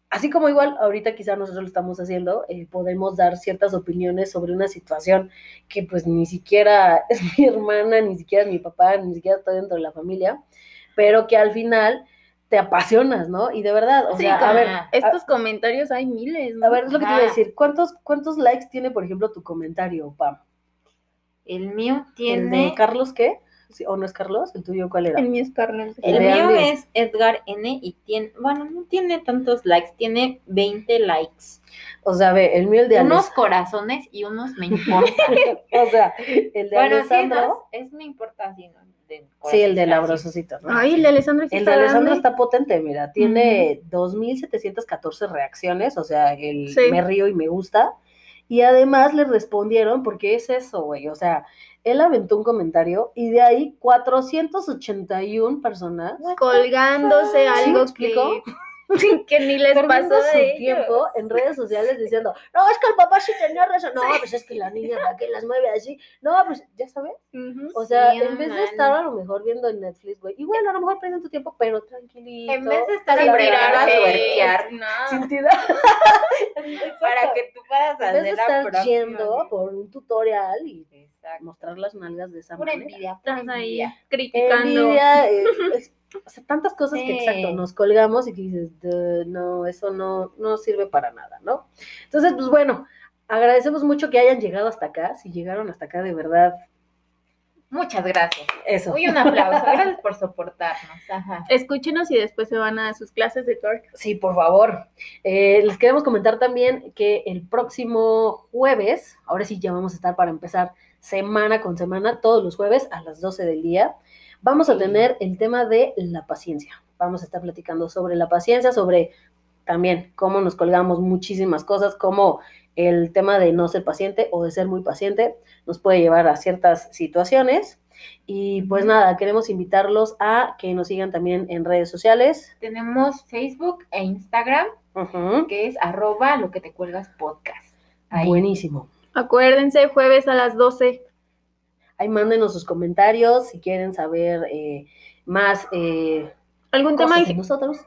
así como igual ahorita quizá nosotros lo estamos haciendo, eh, podemos dar ciertas opiniones sobre una situación que pues ni siquiera es mi hermana, ni siquiera es mi papá, ni siquiera estoy dentro de la familia, pero que al final te apasionas, ¿no? Y de verdad, o Sí, sea, a ver, Estos comentarios hay miles, ¿no? a ver, es lo que te iba a Ajá. decir, ¿cuántos, cuántos likes tiene, por ejemplo, tu comentario, Pam? El mío ¿El tiene. de Carlos qué? Sí, ¿O no es Carlos? ¿El tuyo cuál era? El mío es Carlos. El El mío es Edgar N y tiene, bueno, no tiene tantos likes, tiene 20 likes. O sea, ve, el mío, el de Unos Alex. corazones y unos me importan. O sea, el de bueno, sí, Alessandro. no, es me importa así, ¿no? De sí, el de corazones, Labrosositos, ¿no? Ay, el de Alessandro sí El de Alessandro está potente, mira, tiene 2.714 reacciones, o sea, el Sí. me río y me gusta. Y además le respondieron, porque es eso, güey, o sea, él aventó un comentario y de ahí 481 personas colgándose ¿Sí algo que, que ni les perdiendo pasó su de tiempo en redes sociales diciendo, no, es que el papá sí tenía razón, no, pues es que la niña, ¿para qué las mueve así? No, pues, ya sabes, o sea, Sí, en vez de estar a lo mejor viendo en Netflix, güey, y bueno, a lo mejor perdiendo tu tiempo, pero tranquilito. En vez de estar sin en tirar a hate, tuerquear, no. sin tirar. para que tú puedas En hacer vez de la estar próxima. yendo por un tutorial y Exacto. mostrar las nalgas de esa Pura manera. envidia, pura Estás ahí envidia. criticando. Envidia, eh, o sea, tantas cosas que exacto, nos colgamos y que dices, "Duh, no, eso no, no sirve para nada, ¿no? Entonces, pues bueno, agradecemos mucho que hayan llegado hasta acá, si llegaron hasta acá de verdad, Muchas gracias. eso. Muy un aplauso. Gracias por soportarnos. Ajá. Escúchenos y después se van a sus clases de twerk. Sí, por favor. Eh, les queremos comentar también que el próximo jueves, ahora sí ya vamos a estar para empezar semana con semana, todos los jueves a las 12 del día. Vamos a tener el tema de la paciencia. Vamos a estar platicando sobre la paciencia, sobre también cómo nos colgamos muchísimas cosas, cómo el tema de no ser paciente o de ser muy paciente nos puede llevar a ciertas situaciones. Y pues nada, queremos invitarlos a que nos sigan también en redes sociales. Tenemos Facebook e Instagram, que es arroba lo que te cuelgas podcast. Ahí. Buenísimo. Acuérdense, jueves a las 12. Ahí mándenos sus comentarios si quieren saber eh, más eh, ¿Algún tema de en- nosotros.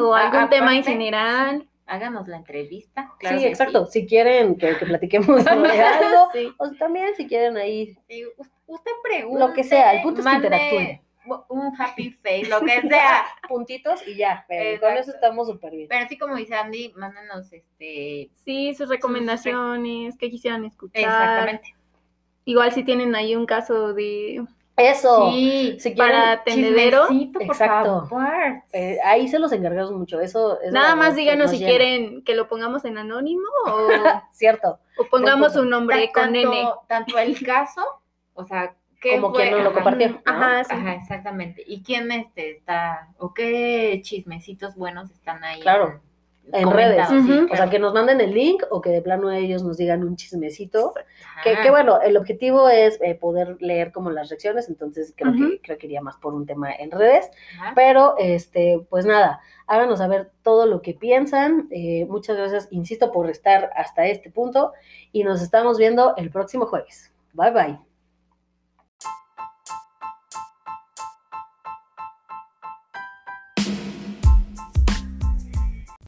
o A- algún tema en aparte- general? Háganos la entrevista. claro sí, que exacto. Si quieren que, que platiquemos sobre algo, Sí. o también si quieren ahí Sí, us- usted pregunta. Lo que sea, el punto es que interactúen. Un happy face, lo que sea. puntitos y ya. pero con eso estamos súper bien. Pero así como dice Andy, mándanos este. Sí, sus recomendaciones, que quisieran escuchar. Exactamente. Igual si tienen ahí un caso de... Eso. Sí, si quieren, para tendedero. chismecito, por Exacto. favor. eh, ahí se los encargamos mucho. Eso es Nada más díganos nos si llena. quieren que lo pongamos en anónimo o, Cierto. o pongamos un nombre con tanto, N. tanto el caso, o sea, ¿qué Como fue? quien no lo compartió. ¿no? Ajá, sí. Ajá, exactamente. ¿Y quién este está, o qué chismecitos buenos están ahí? Claro, en comentados? redes. Sí. O sea, que nos manden el link o que de plano ellos nos digan un chismecito. Que, que bueno, el objetivo es eh, poder leer como las reacciones, entonces creo, que, creo que iría más por un tema en redes. Pero, este, pues nada, háganos saber todo lo que piensan. Eh, muchas gracias, insisto, por estar hasta este punto y nos estamos viendo el próximo jueves. Bye bye.